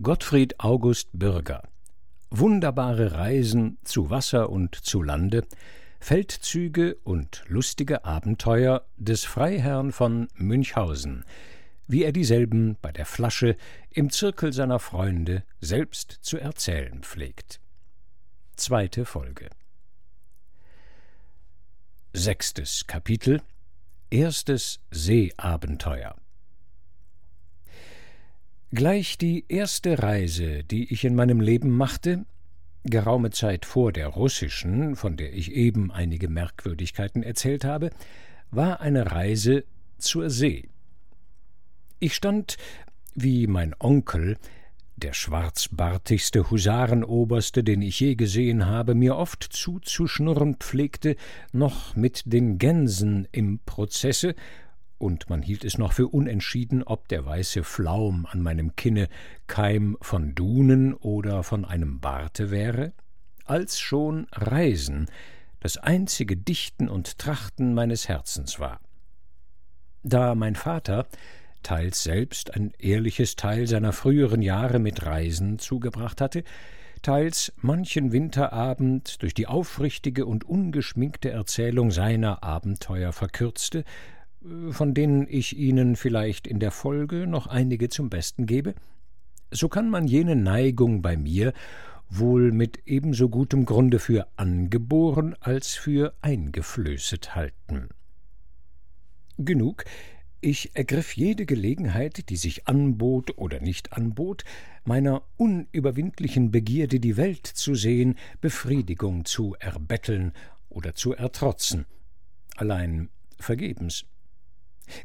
Gottfried August Bürger Wunderbare Reisen zu Wasser und zu Lande, Feldzüge und lustige Abenteuer des Freiherrn von Münchhausen, wie er dieselben bei der Flasche im Zirkel seiner Freunde selbst zu erzählen pflegt. Zweite Folge. Sechstes Kapitel Erstes Seeabenteuer Gleich die erste Reise, die ich in meinem Leben machte, geraume Zeit vor der russischen, von der ich eben einige Merkwürdigkeiten erzählt habe, war eine Reise zur See. Ich stand, wie mein Onkel, der schwarzbartigste Husarenoberste, den ich je gesehen habe, mir oft zuzuschnurren pflegte, noch mit den Gänsen im Prozesse und man hielt es noch für unentschieden, ob der weiße Flaum an meinem Kinne Keim von Dunen oder von einem Barte wäre, als schon Reisen das einzige Dichten und Trachten meines Herzens war. Da mein Vater teils selbst ein ehrliches Teil seiner früheren Jahre mit Reisen zugebracht hatte, teils manchen Winterabend durch die aufrichtige und ungeschminkte Erzählung seiner Abenteuer verkürzte, von denen ich Ihnen vielleicht in der Folge noch einige zum Besten gebe, so kann man jene Neigung bei mir wohl mit ebenso gutem Grunde für angeboren als für eingeflößet halten. Genug, ich ergriff jede Gelegenheit, die sich anbot oder nicht anbot, meiner unüberwindlichen Begierde, die Welt zu sehen, Befriedigung zu erbetteln oder zu ertrotzen. Allein vergebens.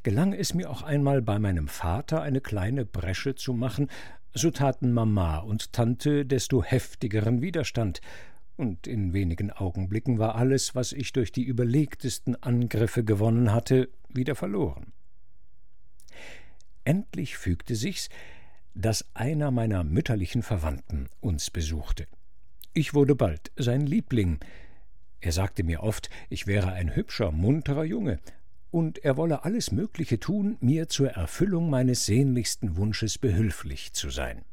Gelang es mir auch einmal bei meinem Vater eine kleine Bresche zu machen, so taten Mama und Tante desto heftigeren Widerstand, und in wenigen Augenblicken war alles, was ich durch die überlegtesten Angriffe gewonnen hatte, wieder verloren. Endlich fügte sich's, dass einer meiner mütterlichen Verwandten uns besuchte. Ich wurde bald sein Liebling. Er sagte mir oft, ich wäre ein hübscher, munterer Junge, und er wolle alles Mögliche tun, mir zur Erfüllung meines sehnlichsten Wunsches behülflich zu sein.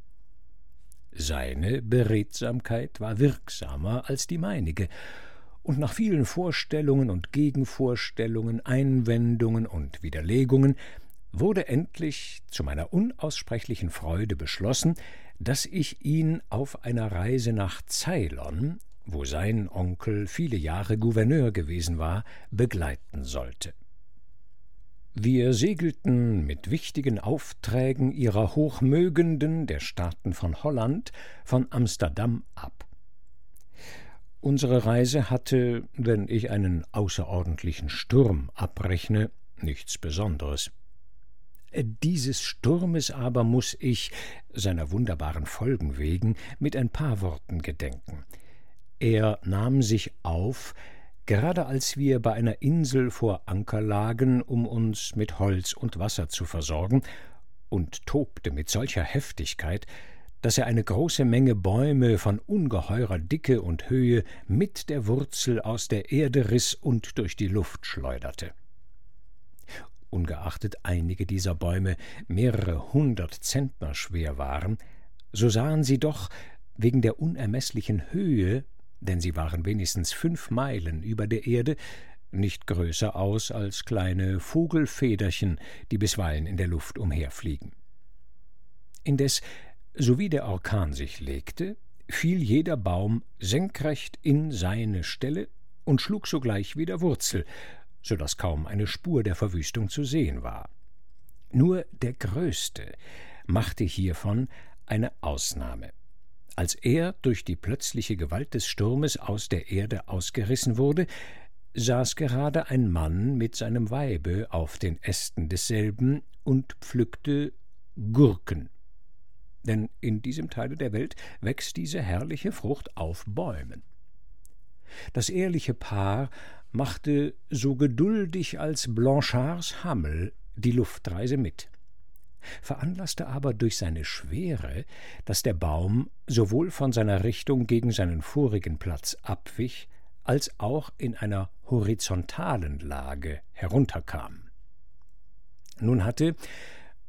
Seine Beredsamkeit war wirksamer als die meinige, und nach vielen Vorstellungen und Gegenvorstellungen, Einwendungen und Widerlegungen wurde endlich zu meiner unaussprechlichen Freude beschlossen, dass ich ihn auf einer Reise nach Ceylon, wo sein Onkel viele Jahre Gouverneur gewesen war, begleiten sollte. Wir segelten mit wichtigen Aufträgen ihrer Hochmögenden der Staaten von Holland von Amsterdam ab. Unsere Reise hatte, wenn ich einen außerordentlichen Sturm abrechne, nichts Besonderes. Dieses Sturmes aber muss ich, seiner wunderbaren Folgen wegen, mit ein paar Worten gedenken. Er nahm sich auf, Gerade als wir bei einer Insel vor Anker lagen, um uns mit Holz und Wasser zu versorgen, und tobte mit solcher Heftigkeit, dass er eine große Menge Bäume von ungeheurer Dicke und Höhe mit der Wurzel aus der Erde riß und durch die Luft schleuderte. Ungeachtet einige dieser Bäume mehrere hundert Zentner schwer waren, so sahen sie doch wegen der unermeßlichen Höhe denn sie waren wenigstens fünf Meilen über der Erde, nicht größer aus als kleine Vogelfederchen, die bisweilen in der Luft umherfliegen. Indes, sowie der Orkan sich legte, fiel jeder Baum senkrecht in seine Stelle und schlug sogleich wieder Wurzel, so dass kaum eine Spur der Verwüstung zu sehen war. Nur der größte machte hiervon eine Ausnahme. Als er durch die plötzliche Gewalt des Sturmes aus der Erde ausgerissen wurde, saß gerade ein Mann mit seinem Weibe auf den Ästen desselben und pflückte Gurken. Denn in diesem Teile der Welt wächst diese herrliche Frucht auf Bäumen. Das ehrliche Paar machte so geduldig als Blanchards Hammel die Luftreise mit veranlasste aber durch seine Schwere, dass der Baum sowohl von seiner Richtung gegen seinen vorigen Platz abwich, als auch in einer horizontalen Lage herunterkam. Nun hatte,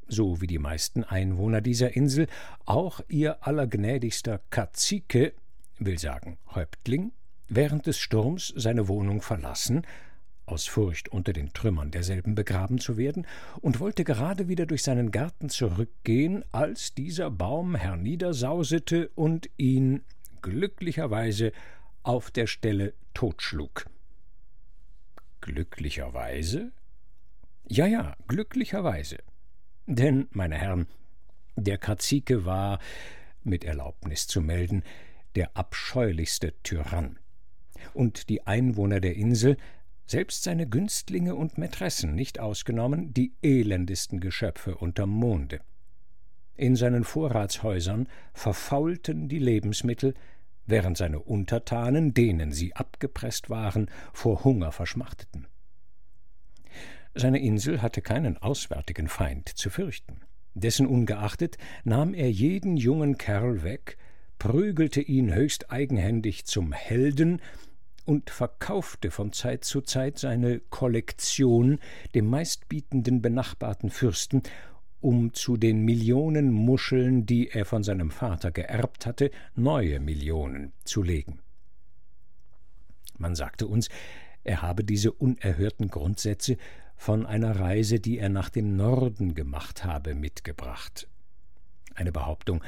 so wie die meisten Einwohner dieser Insel, auch ihr allergnädigster Kazike, will sagen Häuptling, während des Sturms seine Wohnung verlassen, aus Furcht unter den Trümmern derselben begraben zu werden, und wollte gerade wieder durch seinen Garten zurückgehen, als dieser Baum herniedersausete und ihn glücklicherweise auf der Stelle totschlug. Glücklicherweise? Ja, ja, glücklicherweise. Denn, meine Herren, der Kazike war, mit Erlaubnis zu melden, der abscheulichste Tyrann. Und die Einwohner der Insel, selbst seine Günstlinge und Mätressen nicht ausgenommen, die elendesten Geschöpfe unterm Monde. In seinen Vorratshäusern verfaulten die Lebensmittel, während seine Untertanen, denen sie abgepresst waren, vor Hunger verschmachteten. Seine Insel hatte keinen auswärtigen Feind zu fürchten. Dessen ungeachtet nahm er jeden jungen Kerl weg, prügelte ihn höchst eigenhändig zum Helden und verkaufte von Zeit zu Zeit seine Kollektion dem meistbietenden benachbarten Fürsten, um zu den Millionen Muscheln, die er von seinem Vater geerbt hatte, neue Millionen zu legen. Man sagte uns, er habe diese unerhörten Grundsätze von einer Reise, die er nach dem Norden gemacht habe, mitgebracht. Eine Behauptung,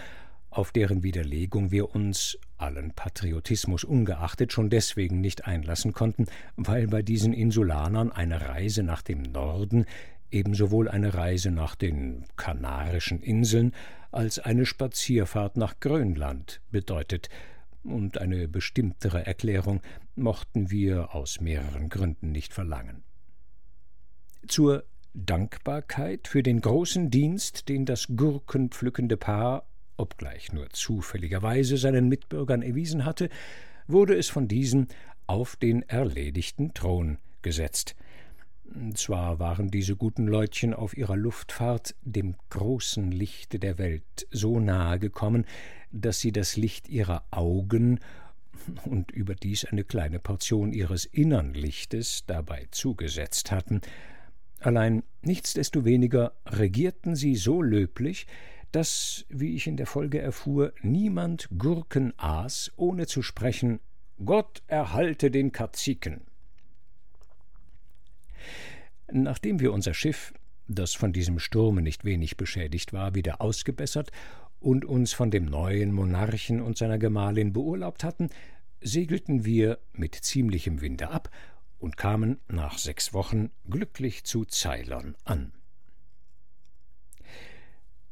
auf deren Widerlegung wir uns, allen Patriotismus ungeachtet, schon deswegen nicht einlassen konnten, weil bei diesen Insulanern eine Reise nach dem Norden ebensowohl eine Reise nach den Kanarischen Inseln als eine Spazierfahrt nach Grönland bedeutet, und eine bestimmtere Erklärung mochten wir aus mehreren Gründen nicht verlangen. Zur Dankbarkeit für den großen Dienst, den das gurkenpflückende Paar, obgleich nur zufälligerweise, seinen Mitbürgern erwiesen hatte, wurde es von diesen auf den erledigten Thron gesetzt. Zwar waren diese guten Leutchen auf ihrer Luftfahrt dem großen Lichte der Welt so nahe gekommen, dass sie das Licht ihrer Augen und überdies eine kleine Portion ihres innern Lichtes dabei zugesetzt hatten, Allein nichtsdestoweniger regierten sie so löblich, dass, wie ich in der Folge erfuhr, niemand Gurken aß, ohne zu sprechen Gott erhalte den Kaziken. Nachdem wir unser Schiff, das von diesem Sturme nicht wenig beschädigt war, wieder ausgebessert und uns von dem neuen Monarchen und seiner Gemahlin beurlaubt hatten, segelten wir mit ziemlichem Winde ab und kamen nach sechs Wochen glücklich zu Ceylon an.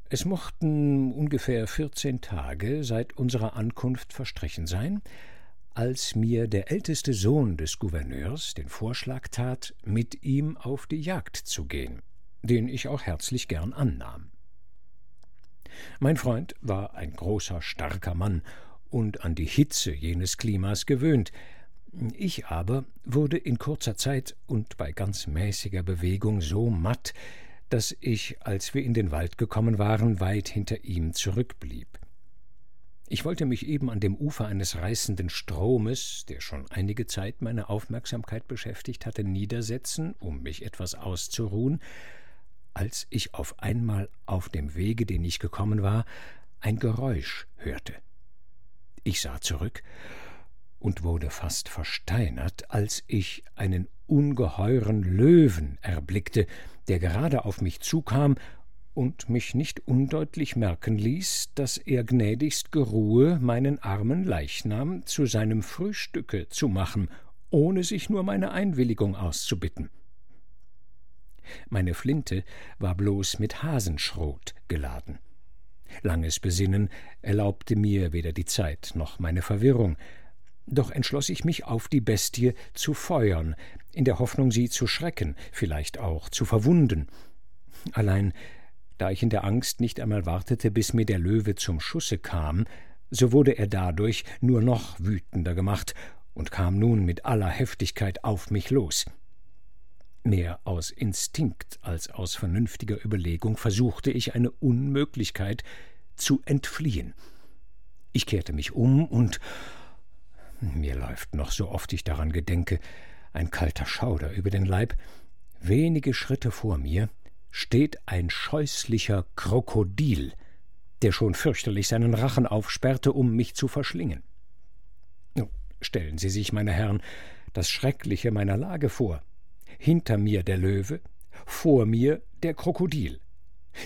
Es mochten ungefähr vierzehn Tage seit unserer Ankunft verstrichen sein, als mir der älteste Sohn des Gouverneurs den Vorschlag tat, mit ihm auf die Jagd zu gehen, den ich auch herzlich gern annahm. Mein Freund war ein großer, starker Mann und an die Hitze jenes Klimas gewöhnt, ich aber wurde in kurzer Zeit und bei ganz mäßiger Bewegung so matt, dass ich, als wir in den Wald gekommen waren, weit hinter ihm zurückblieb. Ich wollte mich eben an dem Ufer eines reißenden Stromes, der schon einige Zeit meine Aufmerksamkeit beschäftigt hatte, niedersetzen, um mich etwas auszuruhen, als ich auf einmal auf dem Wege, den ich gekommen war, ein Geräusch hörte. Ich sah zurück und wurde fast versteinert, als ich einen ungeheuren Löwen erblickte, der gerade auf mich zukam und mich nicht undeutlich merken ließ, dass er gnädigst geruhe, meinen armen Leichnam zu seinem Frühstücke zu machen, ohne sich nur meine Einwilligung auszubitten. Meine Flinte war bloß mit Hasenschrot geladen. Langes Besinnen erlaubte mir weder die Zeit noch meine Verwirrung, doch entschloss ich mich, auf die Bestie zu feuern, in der Hoffnung, sie zu schrecken, vielleicht auch zu verwunden. Allein, da ich in der Angst nicht einmal wartete, bis mir der Löwe zum Schusse kam, so wurde er dadurch nur noch wütender gemacht und kam nun mit aller Heftigkeit auf mich los. Mehr aus Instinkt als aus vernünftiger Überlegung versuchte ich eine Unmöglichkeit zu entfliehen. Ich kehrte mich um und mir läuft noch so oft ich daran gedenke, ein kalter Schauder über den Leib. Wenige Schritte vor mir steht ein scheußlicher Krokodil, der schon fürchterlich seinen Rachen aufsperrte, um mich zu verschlingen. Stellen Sie sich, meine Herren, das Schreckliche meiner Lage vor. Hinter mir der Löwe, vor mir der Krokodil.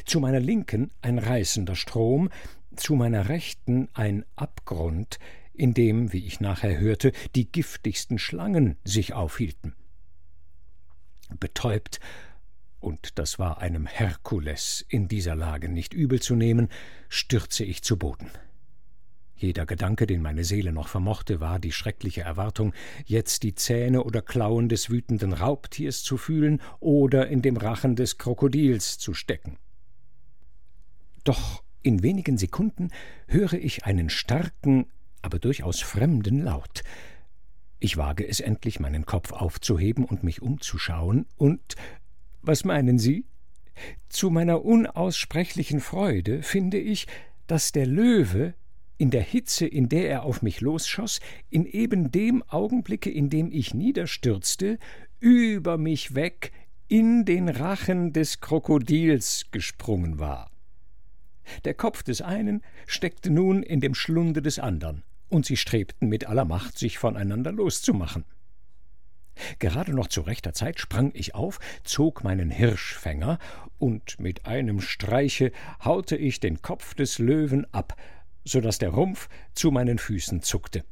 Zu meiner Linken ein reißender Strom, zu meiner Rechten ein Abgrund, in dem, wie ich nachher hörte, die giftigsten Schlangen sich aufhielten. Betäubt, und das war einem Herkules in dieser Lage nicht übel zu nehmen, stürze ich zu Boden. Jeder Gedanke, den meine Seele noch vermochte, war die schreckliche Erwartung, jetzt die Zähne oder Klauen des wütenden Raubtiers zu fühlen oder in dem Rachen des Krokodils zu stecken. Doch in wenigen Sekunden höre ich einen starken, aber durchaus fremden Laut. Ich wage es endlich, meinen Kopf aufzuheben und mich umzuschauen, und was meinen Sie? Zu meiner unaussprechlichen Freude finde ich, dass der Löwe in der Hitze, in der er auf mich losschoss, in eben dem Augenblicke, in dem ich niederstürzte, über mich weg in den Rachen des Krokodils gesprungen war. Der Kopf des einen steckte nun in dem Schlunde des andern, und sie strebten mit aller Macht, sich voneinander loszumachen. Gerade noch zu rechter Zeit sprang ich auf, zog meinen Hirschfänger, und mit einem Streiche haute ich den Kopf des Löwen ab, so dass der Rumpf zu meinen Füßen zuckte.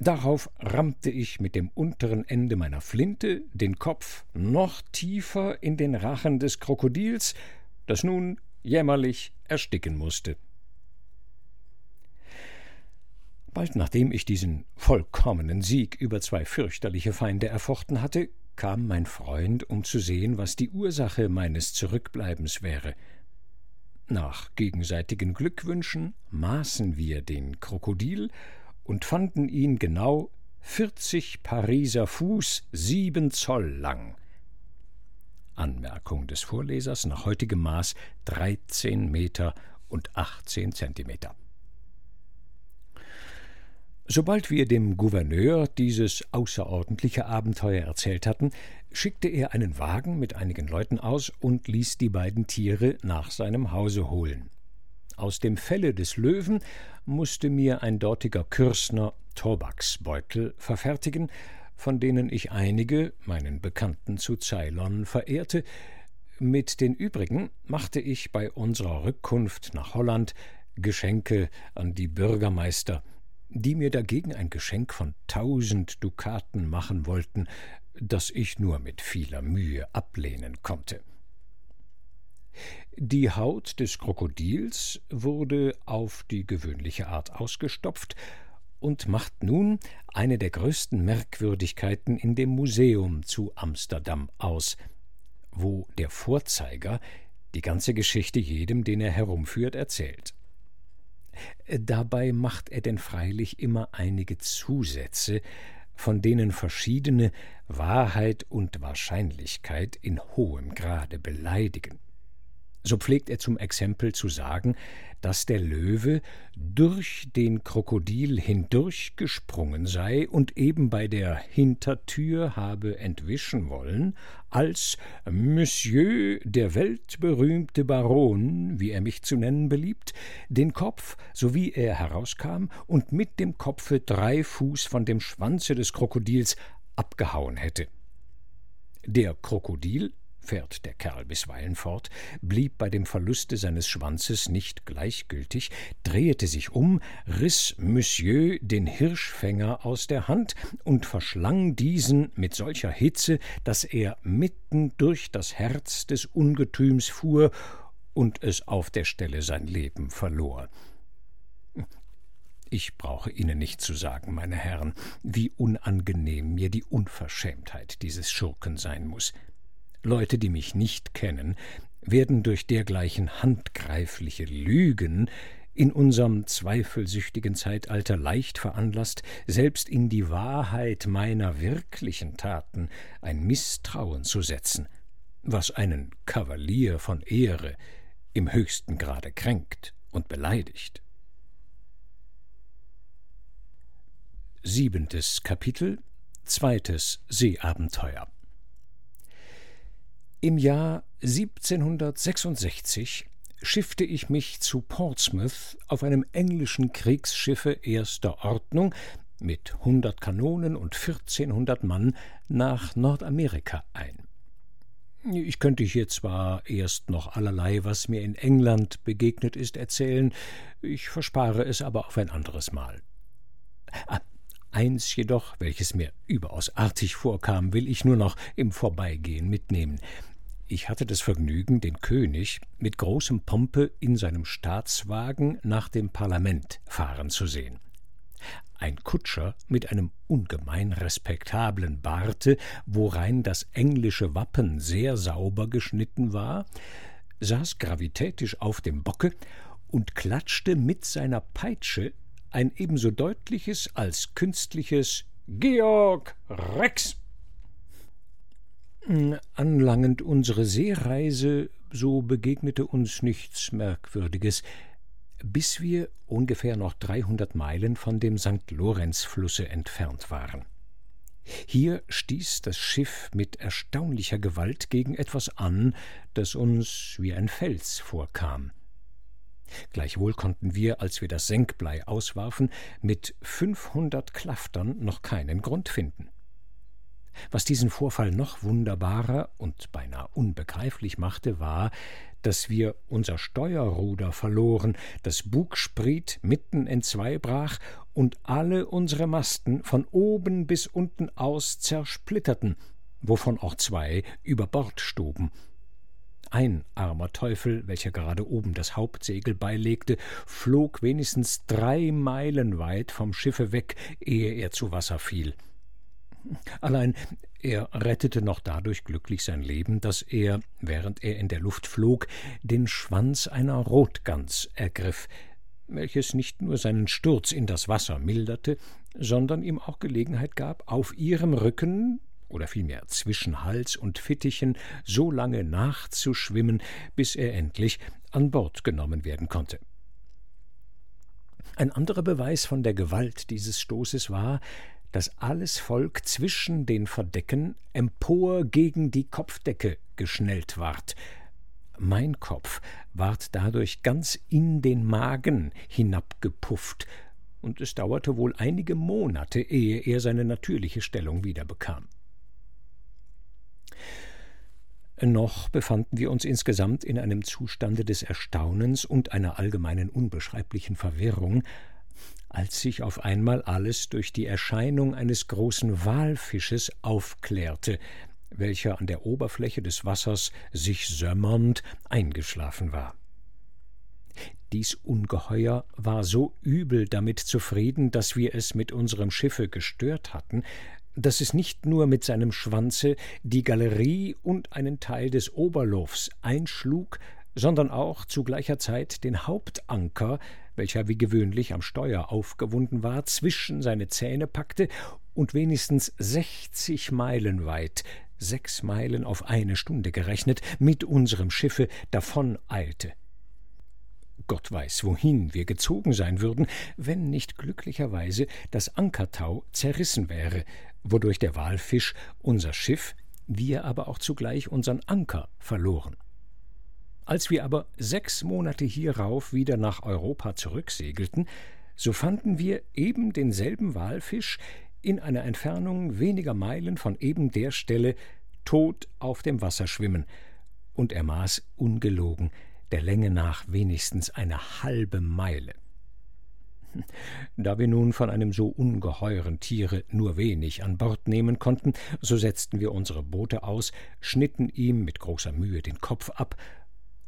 Darauf rammte ich mit dem unteren Ende meiner Flinte den Kopf noch tiefer in den Rachen des Krokodils, das nun jämmerlich ersticken musste. Bald nachdem ich diesen vollkommenen Sieg über zwei fürchterliche Feinde erfochten hatte, kam mein Freund, um zu sehen, was die Ursache meines Zurückbleibens wäre. Nach gegenseitigen Glückwünschen maßen wir den Krokodil und fanden ihn genau vierzig Pariser Fuß, sieben Zoll lang. Anmerkung des Vorlesers nach heutigem Maß dreizehn Meter und achtzehn Zentimeter. Sobald wir dem Gouverneur dieses außerordentliche Abenteuer erzählt hatten, schickte er einen Wagen mit einigen Leuten aus und ließ die beiden Tiere nach seinem Hause holen. Aus dem Felle des Löwen musste mir ein dortiger Kürstner Tobaksbeutel verfertigen, von denen ich einige, meinen Bekannten zu Ceylon, verehrte. Mit den übrigen machte ich bei unserer Rückkunft nach Holland Geschenke an die Bürgermeister, die mir dagegen ein Geschenk von tausend Dukaten machen wollten, das ich nur mit vieler Mühe ablehnen konnte. Die Haut des Krokodils wurde auf die gewöhnliche Art ausgestopft und macht nun eine der größten Merkwürdigkeiten in dem Museum zu Amsterdam aus, wo der Vorzeiger die ganze Geschichte jedem, den er herumführt, erzählt. Dabei macht er denn freilich immer einige Zusätze, von denen verschiedene Wahrheit und Wahrscheinlichkeit in hohem Grade beleidigen. So pflegt er zum Exempel zu sagen, dass der Löwe durch den Krokodil hindurchgesprungen sei und eben bei der Hintertür habe entwischen wollen, als Monsieur, der weltberühmte Baron, wie er mich zu nennen beliebt, den Kopf, so wie er herauskam, und mit dem Kopfe drei Fuß von dem Schwanze des Krokodils abgehauen hätte. Der Krokodil fährt der Kerl bisweilen fort, blieb bei dem Verluste seines Schwanzes nicht gleichgültig, drehete sich um, riß Monsieur den Hirschfänger aus der Hand und verschlang diesen mit solcher Hitze, dass er mitten durch das Herz des Ungetüms fuhr und es auf der Stelle sein Leben verlor. Ich brauche Ihnen nicht zu sagen, meine Herren, wie unangenehm mir die Unverschämtheit dieses Schurken sein muss. Leute, die mich nicht kennen, werden durch dergleichen handgreifliche Lügen in unserem zweifelsüchtigen Zeitalter leicht veranlasst, selbst in die Wahrheit meiner wirklichen Taten ein Misstrauen zu setzen, was einen Kavalier von Ehre im höchsten Grade kränkt und beleidigt. Siebentes Kapitel Zweites Seeabenteuer Im Jahr 1766 schiffte ich mich zu Portsmouth auf einem englischen Kriegsschiffe erster Ordnung mit hundert Kanonen und vierzehnhundert Mann nach Nordamerika ein. Ich könnte hier zwar erst noch allerlei, was mir in England begegnet ist, erzählen, ich verspare es aber auf ein anderes Mal. Ah, eins jedoch, welches mir überaus artig vorkam, will ich nur noch im Vorbeigehen mitnehmen. Ich hatte das Vergnügen, den König mit großem Pompe in seinem Staatswagen nach dem Parlament fahren zu sehen. Ein Kutscher mit einem ungemein respektablen Barte, worein das englische Wappen sehr sauber geschnitten war, saß gravitätisch auf dem Bocke und klatschte mit seiner Peitsche ein ebenso deutliches als künstliches Georg Rex. Anlangend unsere Seereise, so begegnete uns nichts Merkwürdiges bis wir ungefähr noch dreihundert Meilen von dem St. Lorenzflusse entfernt waren. Hier stieß das Schiff mit erstaunlicher Gewalt gegen etwas an, das uns wie ein Fels vorkam. Gleichwohl konnten wir, als wir das Senkblei auswarfen, mit fünfhundert Klaftern noch keinen Grund finden. Was diesen Vorfall noch wunderbarer und beinahe unbegreiflich machte, war, dass wir unser Steuerruder verloren, das Bugspriet mitten entzwei brach und alle unsere Masten von oben bis unten aus zersplitterten, wovon auch zwei über Bord stoben. Ein armer Teufel, welcher gerade oben das Hauptsegel beilegte, flog wenigstens drei Meilen weit vom Schiffe weg, ehe er zu Wasser fiel. Allein er rettete noch dadurch glücklich sein Leben, dass er, während er in der Luft flog, den Schwanz einer Rotgans ergriff, welches nicht nur seinen Sturz in das Wasser milderte, sondern ihm auch Gelegenheit gab, auf ihrem Rücken oder vielmehr zwischen Hals und Fittichen so lange nachzuschwimmen, bis er endlich an Bord genommen werden konnte. Ein anderer Beweis von der Gewalt dieses Stoßes war, dass alles Volk zwischen den Verdecken empor gegen die Kopfdecke geschnellt ward. Mein Kopf ward dadurch ganz in den Magen hinabgepufft, und es dauerte wohl einige Monate, ehe er seine natürliche Stellung wiederbekam. Noch befanden wir uns insgesamt in einem Zustande des Erstaunens und einer allgemeinen unbeschreiblichen Verwirrung, als sich auf einmal alles durch die Erscheinung eines großen Walfisches aufklärte, welcher an der Oberfläche des Wassers sich sömmernd eingeschlafen war. Dies Ungeheuer war so übel damit zufrieden, dass wir es mit unserem Schiffe gestört hatten, dass es nicht nur mit seinem Schwanze die Galerie und einen Teil des Oberlofs einschlug, sondern auch zu gleicher Zeit den Hauptanker, welcher wie gewöhnlich am Steuer aufgewunden war, zwischen seine Zähne packte und wenigstens sechzig Meilen weit, sechs Meilen auf eine Stunde gerechnet, mit unserem Schiffe davon eilte. Gott weiß, wohin wir gezogen sein würden, wenn nicht glücklicherweise das Ankertau zerrissen wäre, wodurch der Walfisch unser Schiff, wir aber auch zugleich unseren Anker verloren. Als wir aber sechs Monate hierauf wieder nach Europa zurücksegelten, so fanden wir eben denselben Walfisch in einer Entfernung weniger Meilen von eben der Stelle tot auf dem Wasser schwimmen, und er maß ungelogen der Länge nach wenigstens eine halbe Meile. Da wir nun von einem so ungeheuren Tiere nur wenig an Bord nehmen konnten, so setzten wir unsere Boote aus, schnitten ihm mit großer Mühe den Kopf ab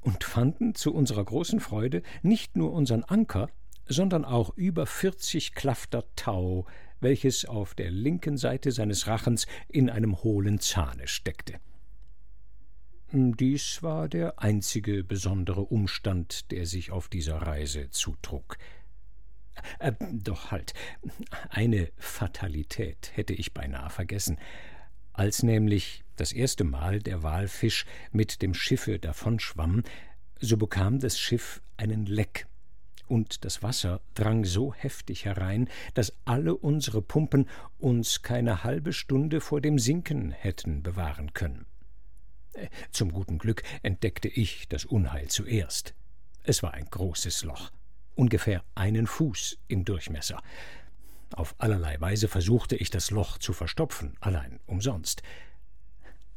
und fanden zu unserer großen Freude nicht nur unseren Anker, sondern auch über vierzig Klafter Tau, welches auf der linken Seite seines Rachens in einem hohlen Zahne steckte. Dies war der einzige besondere Umstand, der sich auf dieser Reise zutrug. Äh, doch halt, eine Fatalität hätte ich beinahe vergessen. Als nämlich das erste Mal der Walfisch mit dem Schiffe davonschwamm, so bekam das Schiff einen Leck, und das Wasser drang so heftig herein, dass alle unsere Pumpen uns keine halbe Stunde vor dem Sinken hätten bewahren können. Zum guten Glück entdeckte ich das Unheil zuerst. Es war ein großes Loch, ungefähr einen Fuß im Durchmesser. Auf allerlei Weise versuchte ich das Loch zu verstopfen, allein umsonst.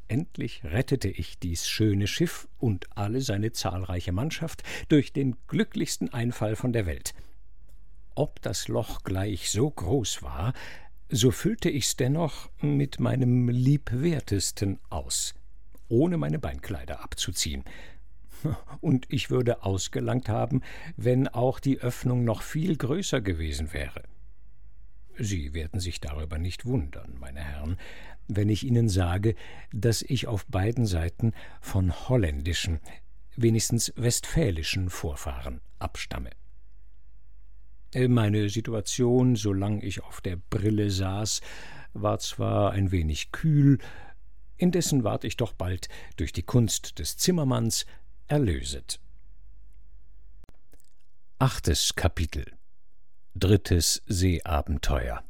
Endlich rettete ich dies schöne Schiff und alle seine zahlreiche Mannschaft durch den glücklichsten Einfall von der Welt. Ob das Loch gleich so groß war, so füllte ich's dennoch mit meinem liebwertesten aus, ohne meine Beinkleider abzuziehen. Und ich würde ausgelangt haben, wenn auch die Öffnung noch viel größer gewesen wäre. Sie werden sich darüber nicht wundern, meine Herren, wenn ich Ihnen sage, dass ich auf beiden Seiten von holländischen, wenigstens westfälischen Vorfahren abstamme. Äh, meine Situation, solange ich auf der Brille saß, war zwar ein wenig kühl, indessen ward ich doch bald durch die Kunst des Zimmermanns erlöset. Achtes Kapitel Drittes Seeabenteuer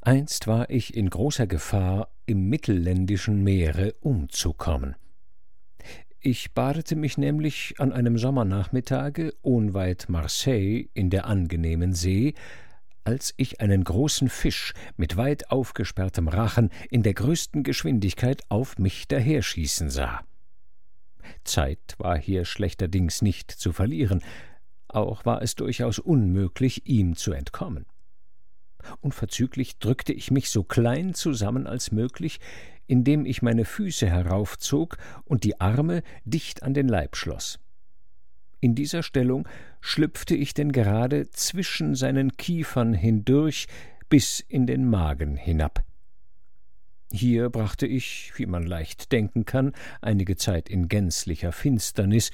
Einst war ich in großer Gefahr, im mittelländischen Meere umzukommen. Ich badete mich nämlich an einem Sommernachmittage unweit Marseille in der angenehmen See, als ich einen großen Fisch mit weit aufgesperrtem Rachen in der größten Geschwindigkeit auf mich daherschießen sah. Zeit war hier schlechterdings nicht zu verlieren, auch war es durchaus unmöglich, ihm zu entkommen. Unverzüglich drückte ich mich so klein zusammen als möglich, indem ich meine Füße heraufzog und die Arme dicht an den Leib schloss. In dieser Stellung schlüpfte ich denn gerade zwischen seinen Kiefern hindurch bis in den Magen hinab. Hier brachte ich, wie man leicht denken kann, einige Zeit in gänzlicher Finsternis,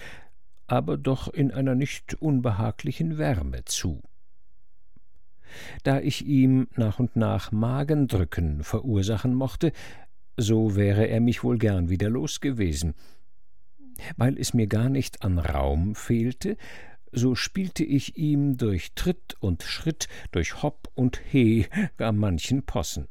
aber doch in einer nicht unbehaglichen Wärme zu. Da ich ihm nach und nach Magendrücken verursachen mochte, so wäre er mich wohl gern wieder los gewesen. Weil es mir gar nicht an Raum fehlte, so spielte ich ihm durch Tritt und Schritt, durch Hopp und He gar manchen Possen.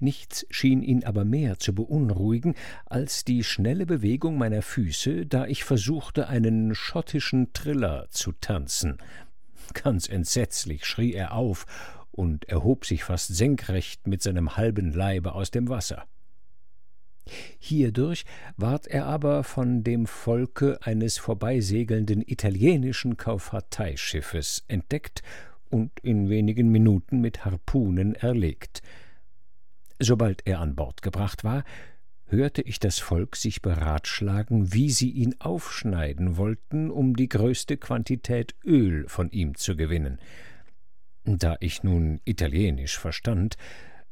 Nichts schien ihn aber mehr zu beunruhigen als die schnelle Bewegung meiner Füße, da ich versuchte, einen schottischen Triller zu tanzen. Ganz entsetzlich schrie er auf und erhob sich fast senkrecht mit seinem halben Leibe aus dem Wasser. Hierdurch ward er aber von dem Volke eines vorbeisegelnden italienischen Kauffahrteischiffes entdeckt und in wenigen Minuten mit Harpunen erlegt. Sobald er an Bord gebracht war, hörte ich das Volk sich beratschlagen, wie sie ihn aufschneiden wollten, um die größte Quantität Öl von ihm zu gewinnen. Da ich nun Italienisch verstand,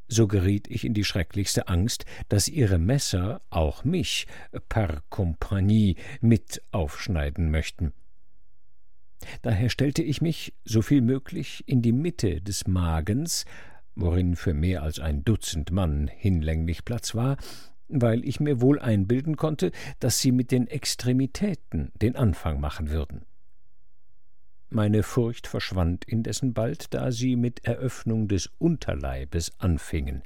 so geriet ich in die schrecklichste Angst, dass ihre Messer auch mich per Kompanie mit aufschneiden möchten. Daher stellte ich mich, so viel möglich, in die Mitte des Magens, worin für mehr als ein Dutzend Mann hinlänglich Platz war, weil ich mir wohl einbilden konnte, dass sie mit den Extremitäten den Anfang machen würden. Meine Furcht verschwand indessen bald, da sie mit Eröffnung des Unterleibes anfingen.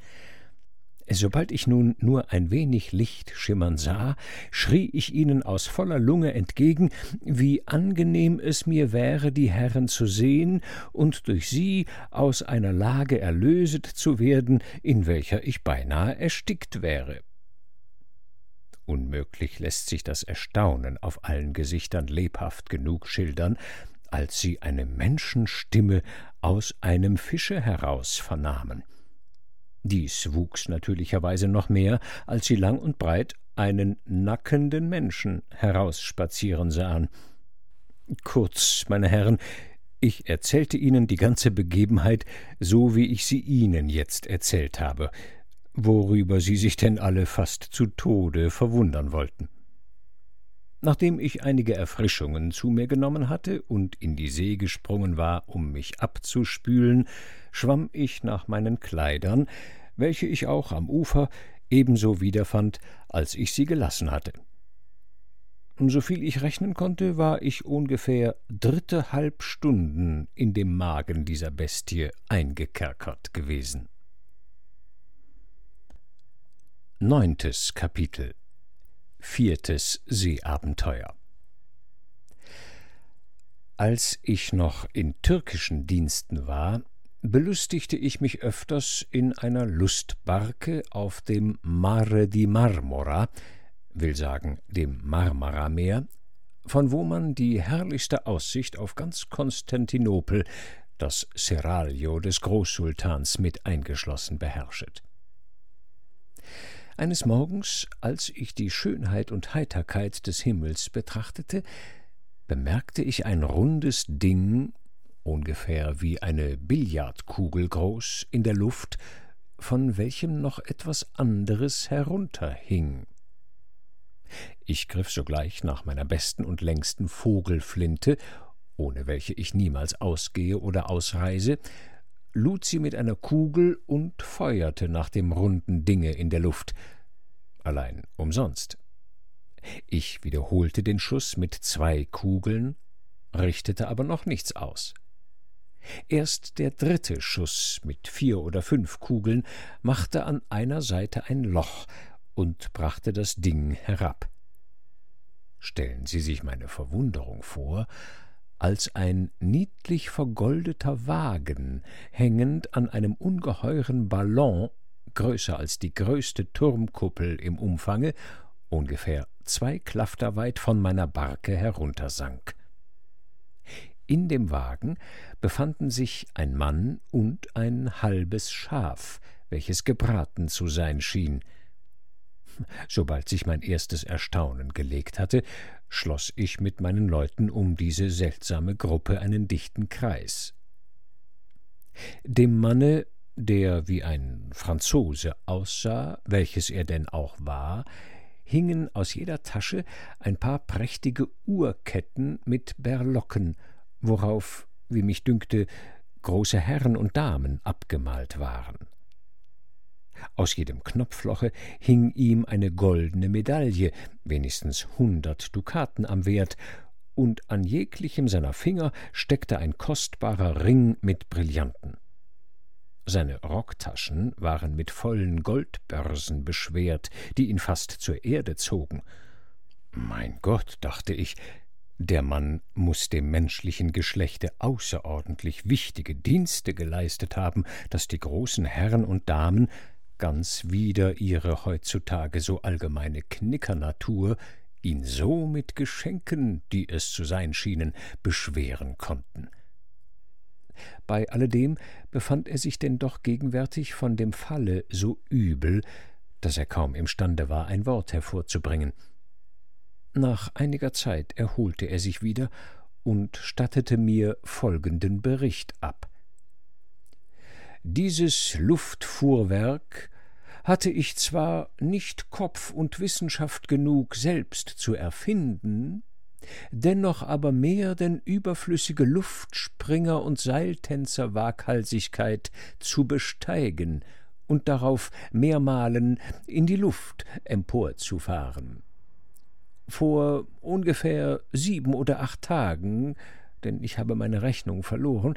Sobald ich nun nur ein wenig Licht schimmern sah, schrie ich ihnen aus voller Lunge entgegen, wie angenehm es mir wäre, die Herren zu sehen und durch sie aus einer Lage erlöset zu werden, in welcher ich beinahe erstickt wäre. Unmöglich lässt sich das Erstaunen auf allen Gesichtern lebhaft genug schildern, als sie eine Menschenstimme aus einem Fische heraus vernahmen. Dies wuchs natürlicherweise noch mehr, als sie lang und breit einen nackenden Menschen herausspazieren sahen. Kurz, meine Herren, ich erzählte Ihnen die ganze Begebenheit, so wie ich sie Ihnen jetzt erzählt habe, worüber Sie sich denn alle fast zu Tode verwundern wollten. Nachdem ich einige Erfrischungen zu mir genommen hatte und in die See gesprungen war, um mich abzuspülen, schwamm ich nach meinen Kleidern, welche ich auch am Ufer ebenso wiederfand, als ich sie gelassen hatte. Soviel ich rechnen konnte, war ich ungefähr drittehalb Stunden in dem Magen dieser Bestie eingekerkert gewesen. Neuntes Kapitel Viertes Seeabenteuer Als ich noch in türkischen Diensten war, belustigte ich mich öfters in einer Lustbarke auf dem Mare di Marmora, will sagen dem Marmarameer, von wo man die herrlichste Aussicht auf ganz Konstantinopel, das Seraglio des Großsultans mit eingeschlossen, beherrschet. Eines Morgens, als ich die Schönheit und Heiterkeit des Himmels betrachtete, bemerkte ich ein rundes Ding, ungefähr wie eine Billardkugel groß, in der Luft, von welchem noch etwas anderes herunterhing. Ich griff sogleich nach meiner besten und längsten Vogelflinte, ohne welche ich niemals ausgehe oder ausreise, lud sie mit einer Kugel und feuerte nach dem runden Dinge in der Luft, allein umsonst. Ich wiederholte den Schuss mit zwei Kugeln, richtete aber noch nichts aus. Erst der dritte Schuss mit vier oder fünf Kugeln machte an einer Seite ein Loch und brachte das Ding herab. Stellen Sie sich meine Verwunderung vor, als ein niedlich vergoldeter Wagen, hängend an einem ungeheuren Ballon, größer als die größte Turmkuppel im Umfange, ungefähr zwei Klafter weit von meiner Barke heruntersank. In dem Wagen befanden sich ein Mann und ein halbes Schaf, welches gebraten zu sein schien. Sobald sich mein erstes Erstaunen gelegt hatte, schloss ich mit meinen Leuten um diese seltsame Gruppe einen dichten Kreis. Dem Manne, der wie ein Franzose aussah, welches er denn auch war, hingen aus jeder Tasche ein paar prächtige Uhrketten mit Berlocken, worauf, wie mich dünkte, große Herren und Damen abgemalt waren. Aus jedem Knopfloche hing ihm eine goldene Medaille, wenigstens hundert Dukaten am Wert, und an jeglichem seiner Finger steckte ein kostbarer Ring mit Brillanten. Seine Rocktaschen waren mit vollen Goldbörsen beschwert, die ihn fast zur Erde zogen. Mein Gott, dachte ich, der Mann muss dem menschlichen Geschlechte außerordentlich wichtige Dienste geleistet haben, dass die großen Herren und Damen ganz wider ihre heutzutage so allgemeine Knickernatur, ihn so mit Geschenken, die es zu sein schienen, beschweren konnten. Bei alledem befand er sich denn doch gegenwärtig von dem Falle so übel, dass er kaum imstande war, ein Wort hervorzubringen. Nach einiger Zeit erholte er sich wieder und stattete mir folgenden Bericht ab. Dieses Luftfuhrwerk hatte ich zwar nicht Kopf und Wissenschaft genug selbst zu erfinden, dennoch aber mehr denn überflüssige Luftspringer und Seiltänzer Waghalsigkeit zu besteigen und darauf mehrmalen in die Luft emporzufahren. Vor ungefähr sieben oder acht Tagen, denn ich habe meine Rechnung verloren,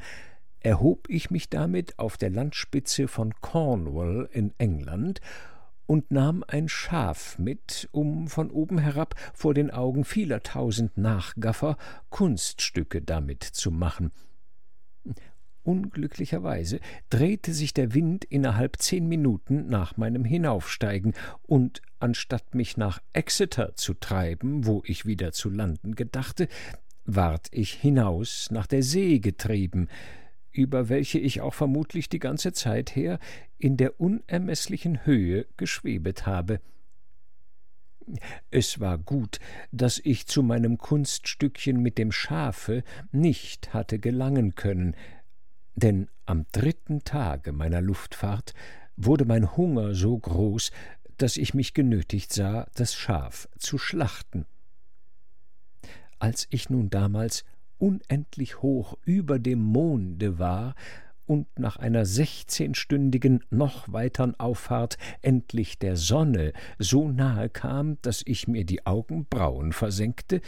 erhob ich mich damit auf der Landspitze von Cornwall in England und nahm ein Schaf mit, um von oben herab vor den Augen vieler tausend Nachgaffer Kunststücke damit zu machen. Unglücklicherweise drehte sich der Wind innerhalb zehn Minuten nach meinem Hinaufsteigen, und anstatt mich nach Exeter zu treiben, wo ich wieder zu landen gedachte, ward ich hinaus nach der See getrieben, über welche ich auch vermutlich die ganze Zeit her in der unermeßlichen Höhe geschwebet habe. Es war gut, dass ich zu meinem Kunststückchen mit dem Schafe nicht hatte gelangen können, denn am dritten Tage meiner Luftfahrt wurde mein Hunger so groß, dass ich mich genötigt sah, das Schaf zu schlachten. Als ich nun damals unendlich hoch über dem Monde war und nach einer sechzehnstündigen noch weitern Auffahrt endlich der Sonne so nahe kam, dass ich mir die Augenbrauen versenkte,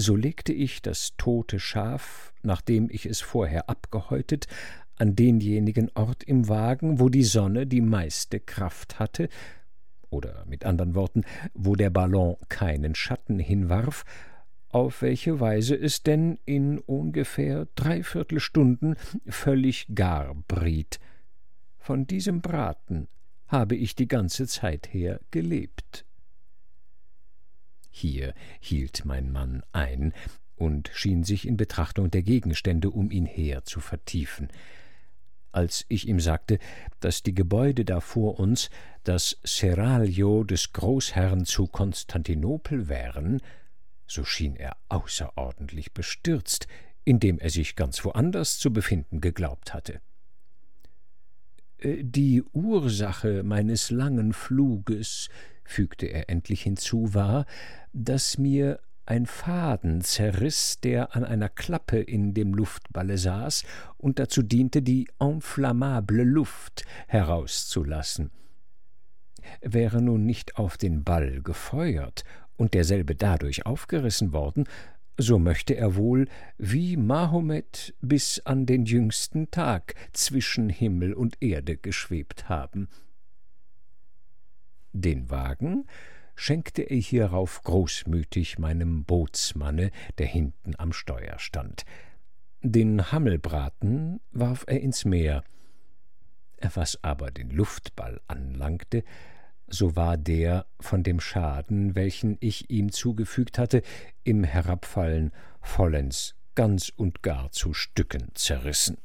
so legte ich das tote Schaf, nachdem ich es vorher abgehäutet, an denjenigen Ort im Wagen, wo die Sonne die meiste Kraft hatte, oder mit anderen Worten, wo der Ballon keinen Schatten hinwarf, auf welche Weise es denn in ungefähr dreiviertel Stunden völlig gar briet. Von diesem Braten habe ich die ganze Zeit her gelebt. Hier hielt mein Mann ein und schien sich in Betrachtung der Gegenstände um ihn her zu vertiefen. Als ich ihm sagte, dass die Gebäude da vor uns das Seraglio des Großherrn zu Konstantinopel wären, so schien er außerordentlich bestürzt, indem er sich ganz woanders zu befinden geglaubt hatte. Äh, die Ursache meines langen Fluges, fügte er endlich hinzu, war, dass mir ein Faden zerriß, der an einer Klappe in dem Luftballe saß und dazu diente, die enflammable Luft herauszulassen. Wäre nun nicht auf den Ball gefeuert und derselbe dadurch aufgerissen worden, so möchte er wohl, wie Mahomet bis an den jüngsten Tag zwischen Himmel und Erde geschwebt haben. Den Wagen schenkte er hierauf großmütig meinem Bootsmanne, der hinten am Steuer stand. Den Hammelbraten warf er ins Meer. Was aber den Luftball anlangte, so war der von dem Schaden, welchen ich ihm zugefügt hatte, im Herabfallen vollends ganz und gar zu Stücken zerrissen.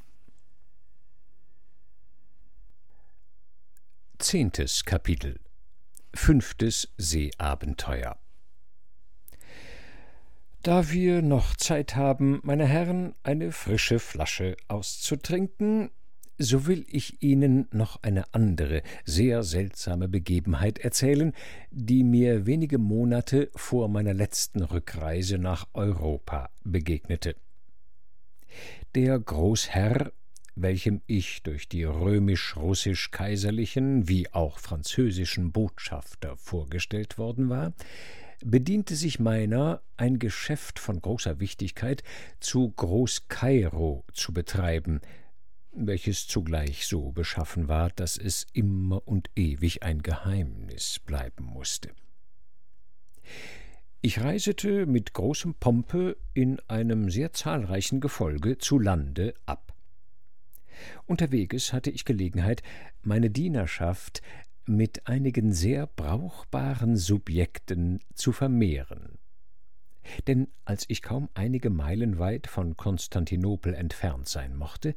Zehntes Kapitel Fünftes Seeabenteuer Da wir noch Zeit haben, meine Herren, eine frische Flasche auszutrinken, so will ich Ihnen noch eine andere, sehr seltsame Begebenheit erzählen, die mir wenige Monate vor meiner letzten Rückreise nach Europa begegnete. Der Großherr, welchem ich durch die römisch-russisch-kaiserlichen wie auch französischen Botschafter vorgestellt worden war, bediente sich meiner, ein Geschäft von großer Wichtigkeit zu Groß-Kairo zu betreiben, welches zugleich so beschaffen war, dass es immer und ewig ein Geheimnis bleiben musste. Ich reisete mit großem Pompe in einem sehr zahlreichen Gefolge zu Lande ab. Unterweges hatte ich Gelegenheit, meine Dienerschaft mit einigen sehr brauchbaren Subjekten zu vermehren. Denn als ich kaum einige Meilen weit von Konstantinopel entfernt sein mochte,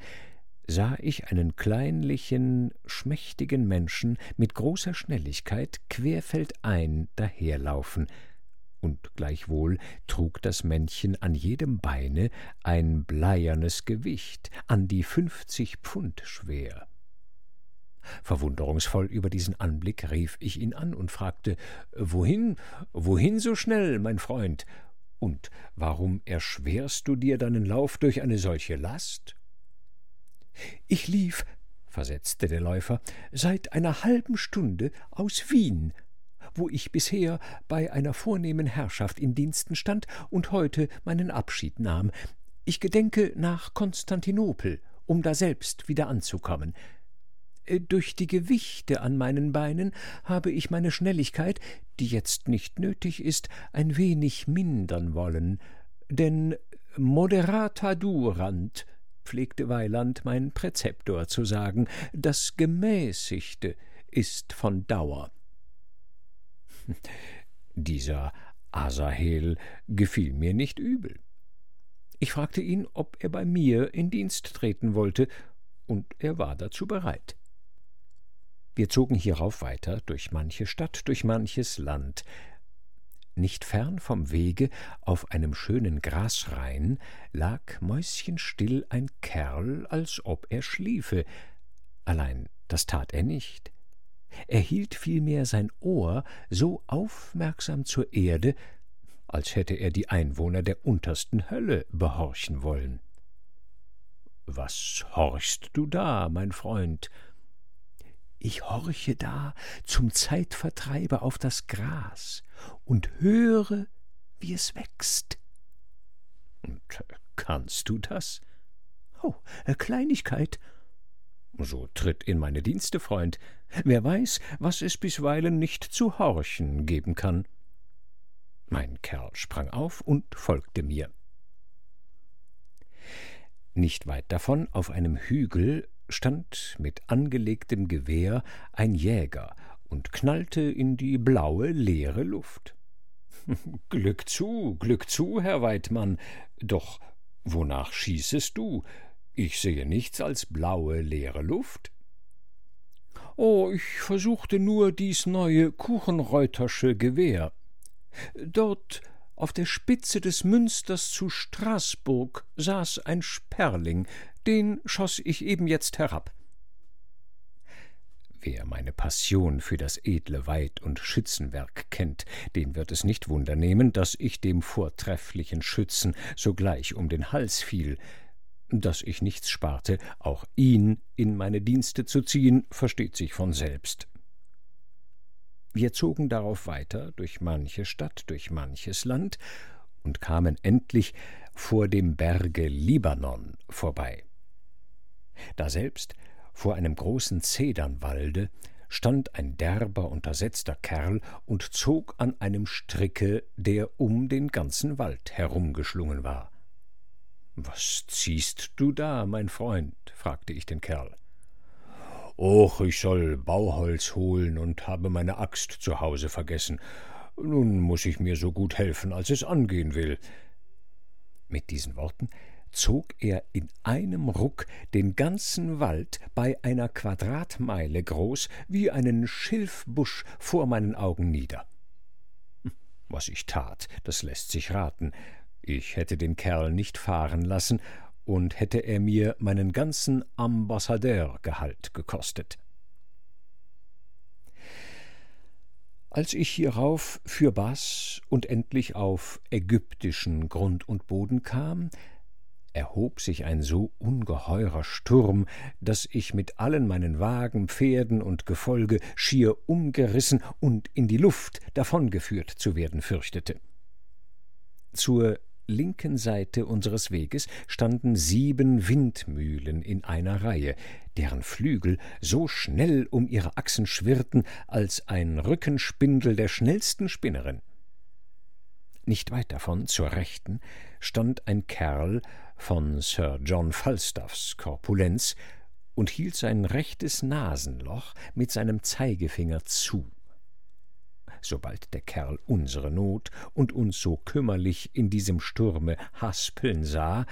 sah ich einen kleinlichen, schmächtigen Menschen mit großer Schnelligkeit querfeldein daherlaufen, und gleichwohl trug das Männchen an jedem Beine ein bleiernes Gewicht, an die fünfzig Pfund schwer. Verwunderungsvoll über diesen Anblick rief ich ihn an und fragte Wohin, wohin so schnell, mein Freund? Und warum erschwerst du dir deinen Lauf durch eine solche Last? Ich lief, versetzte der Läufer, seit einer halben Stunde aus Wien, wo ich bisher bei einer vornehmen Herrschaft in Diensten stand und heute meinen Abschied nahm. Ich gedenke nach Konstantinopel, um daselbst wieder anzukommen. Äh, durch die Gewichte an meinen Beinen habe ich meine Schnelligkeit, die jetzt nicht nötig ist, ein wenig mindern wollen, denn moderata durant, pflegte Weiland mein Präzeptor zu sagen, das Gemäßigte ist von Dauer. Dieser Asahel gefiel mir nicht übel. Ich fragte ihn, ob er bei mir in Dienst treten wollte, und er war dazu bereit. Wir zogen hierauf weiter durch manche Stadt, durch manches Land, nicht fern vom Wege, auf einem schönen Grasrain, lag mäuschenstill ein Kerl, als ob er schliefe. Allein das tat er nicht. Er hielt vielmehr sein Ohr so aufmerksam zur Erde, als hätte er die Einwohner der untersten Hölle behorchen wollen. Was horchst du da, mein Freund? Ich horche da zum Zeitvertreibe auf das Gras und höre, wie es wächst. Und kannst du das? Oh, Kleinigkeit. So tritt in meine Dienste, Freund. Wer weiß, was es bisweilen nicht zu horchen geben kann. Mein Kerl sprang auf und folgte mir. Nicht weit davon, auf einem Hügel, stand mit angelegtem Gewehr ein Jäger und knallte in die blaue, leere Luft. Glück zu, Glück zu, Herr Weidmann. Doch wonach schießest du? Ich sehe nichts als blaue, leere Luft. Oh, ich versuchte nur dies neue Kuchenreutersche Gewehr. Dort auf der Spitze des Münsters zu Straßburg saß ein Sperling, den schoß ich eben jetzt herab. Wer meine Passion für das edle Weid- und Schützenwerk kennt, den wird es nicht wundernehmen, dass ich dem vortrefflichen Schützen sogleich um den Hals fiel, dass ich nichts sparte, auch ihn in meine Dienste zu ziehen, versteht sich von selbst. Wir zogen darauf weiter durch manche Stadt, durch manches Land und kamen endlich vor dem Berge Libanon vorbei. Daselbst, vor einem großen Zedernwalde, stand ein derber, untersetzter Kerl und zog an einem Stricke, der um den ganzen Wald herumgeschlungen war. Was ziehst du da, mein Freund? fragte ich den Kerl. Och, ich soll Bauholz holen und habe meine Axt zu Hause vergessen. Nun muss ich mir so gut helfen, als es angehen will. Mit diesen Worten zog er in einem Ruck den ganzen Wald bei einer Quadratmeile groß wie einen Schilfbusch vor meinen Augen nieder. Was ich tat, das lässt sich raten. Ich hätte den Kerl nicht fahren lassen, und hätte er mir meinen ganzen Ambassadeurgehalt gekostet. Als ich hierauf für Bas und endlich auf ägyptischen Grund und Boden kam, erhob sich ein so ungeheurer Sturm, dass ich mit allen meinen Wagen, Pferden und Gefolge schier umgerissen und in die Luft davongeführt zu werden fürchtete. Zur linken Seite unseres Weges standen sieben Windmühlen in einer Reihe, deren Flügel so schnell um ihre Achsen schwirrten als ein Rückenspindel der schnellsten Spinnerin. Nicht weit davon, zur Rechten, stand ein Kerl von Sir John Falstaffs Korpulenz und hielt sein rechtes Nasenloch mit seinem Zeigefinger zu sobald der Kerl unsere Not und uns so kümmerlich in diesem Sturme haspeln sah,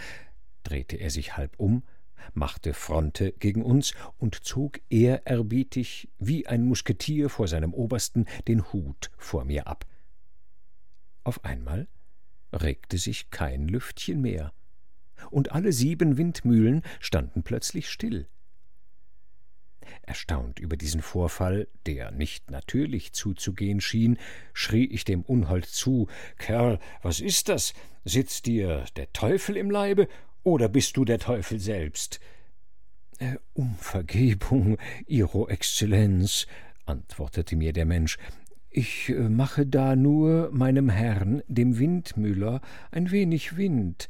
drehte er sich halb um, machte Fronte gegen uns und zog ehrerbietig wie ein Musketier vor seinem Obersten den Hut vor mir ab. Auf einmal regte sich kein Lüftchen mehr, und alle sieben Windmühlen standen plötzlich still. Erstaunt über diesen Vorfall, der nicht natürlich zuzugehen schien, schrie ich dem Unhold zu Kerl, was ist das? Sitzt dir der Teufel im Leibe, oder bist du der Teufel selbst? Äh, um Vergebung, Ihro Exzellenz, antwortete mir der Mensch, ich äh, mache da nur meinem Herrn, dem Windmüller, ein wenig Wind,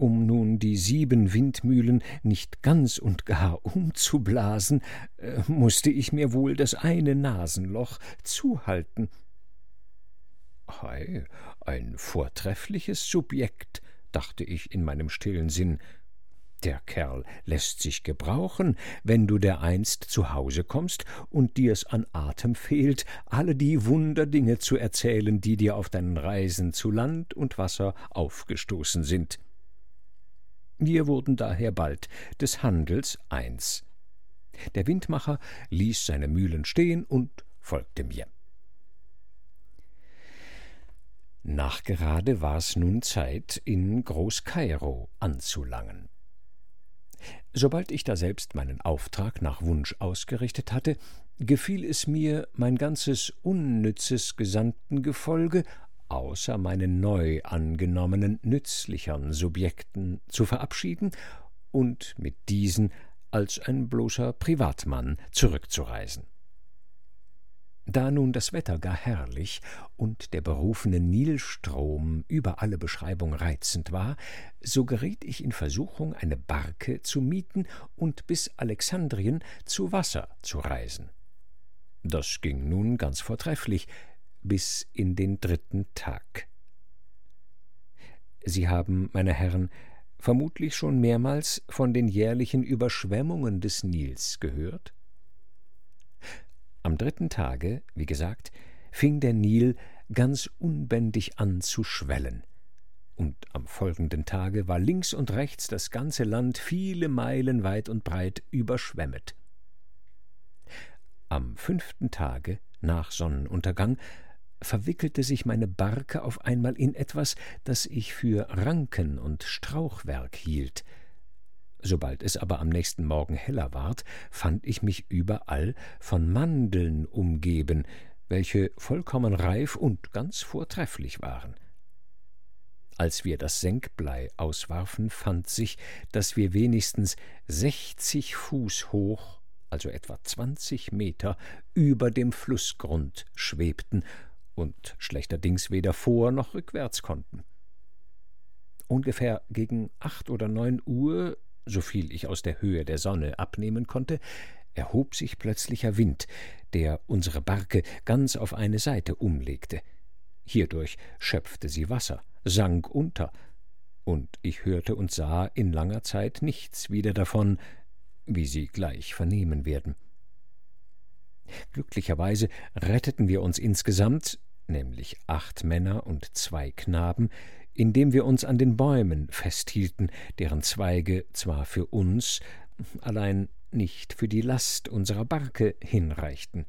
um nun die sieben Windmühlen nicht ganz und gar umzublasen, äh, musste ich mir wohl das eine Nasenloch zuhalten. Hei, ein vortreffliches Subjekt, dachte ich in meinem stillen Sinn. Der Kerl lässt sich gebrauchen, wenn du dereinst zu Hause kommst und dir's an Atem fehlt, alle die Wunderdinge zu erzählen, die dir auf deinen Reisen zu Land und Wasser aufgestoßen sind. Wir wurden daher bald des Handels eins. Der Windmacher ließ seine Mühlen stehen und folgte mir. Nachgerade war's nun Zeit, in Groß-Kairo anzulangen. Sobald ich daselbst meinen Auftrag nach Wunsch ausgerichtet hatte, gefiel es mir, mein ganzes unnützes Gesandtengefolge außer meinen neu angenommenen nützlichern Subjekten zu verabschieden und mit diesen als ein bloßer Privatmann zurückzureisen. Da nun das Wetter gar herrlich und der berufene Nilstrom über alle Beschreibung reizend war, so geriet ich in Versuchung, eine Barke zu mieten und bis Alexandrien zu Wasser zu reisen. Das ging nun ganz vortrefflich bis in den dritten Tag. Sie haben, meine Herren, vermutlich schon mehrmals von den jährlichen Überschwemmungen des Nils gehört? Am dritten Tage, wie gesagt, fing der Nil ganz unbändig an zu schwellen, und am folgenden Tage war links und rechts das ganze Land viele Meilen weit und breit überschwemmet. Am fünften Tage nach Sonnenuntergang verwickelte sich meine Barke auf einmal in etwas, das ich für Ranken und Strauchwerk hielt, Sobald es aber am nächsten Morgen heller ward, fand ich mich überall von Mandeln umgeben, welche vollkommen reif und ganz vortrefflich waren. Als wir das Senkblei auswarfen, fand sich, dass wir wenigstens sechzig Fuß hoch, also etwa zwanzig Meter, über dem Flußgrund schwebten und schlechterdings weder vor noch rückwärts konnten. Ungefähr gegen acht oder neun Uhr soviel ich aus der Höhe der Sonne abnehmen konnte, erhob sich plötzlicher Wind, der unsere Barke ganz auf eine Seite umlegte. Hierdurch schöpfte sie Wasser, sank unter, und ich hörte und sah in langer Zeit nichts wieder davon, wie Sie gleich vernehmen werden. Glücklicherweise retteten wir uns insgesamt, nämlich acht Männer und zwei Knaben, indem wir uns an den Bäumen festhielten, deren Zweige zwar für uns, allein nicht für die Last unserer Barke hinreichten.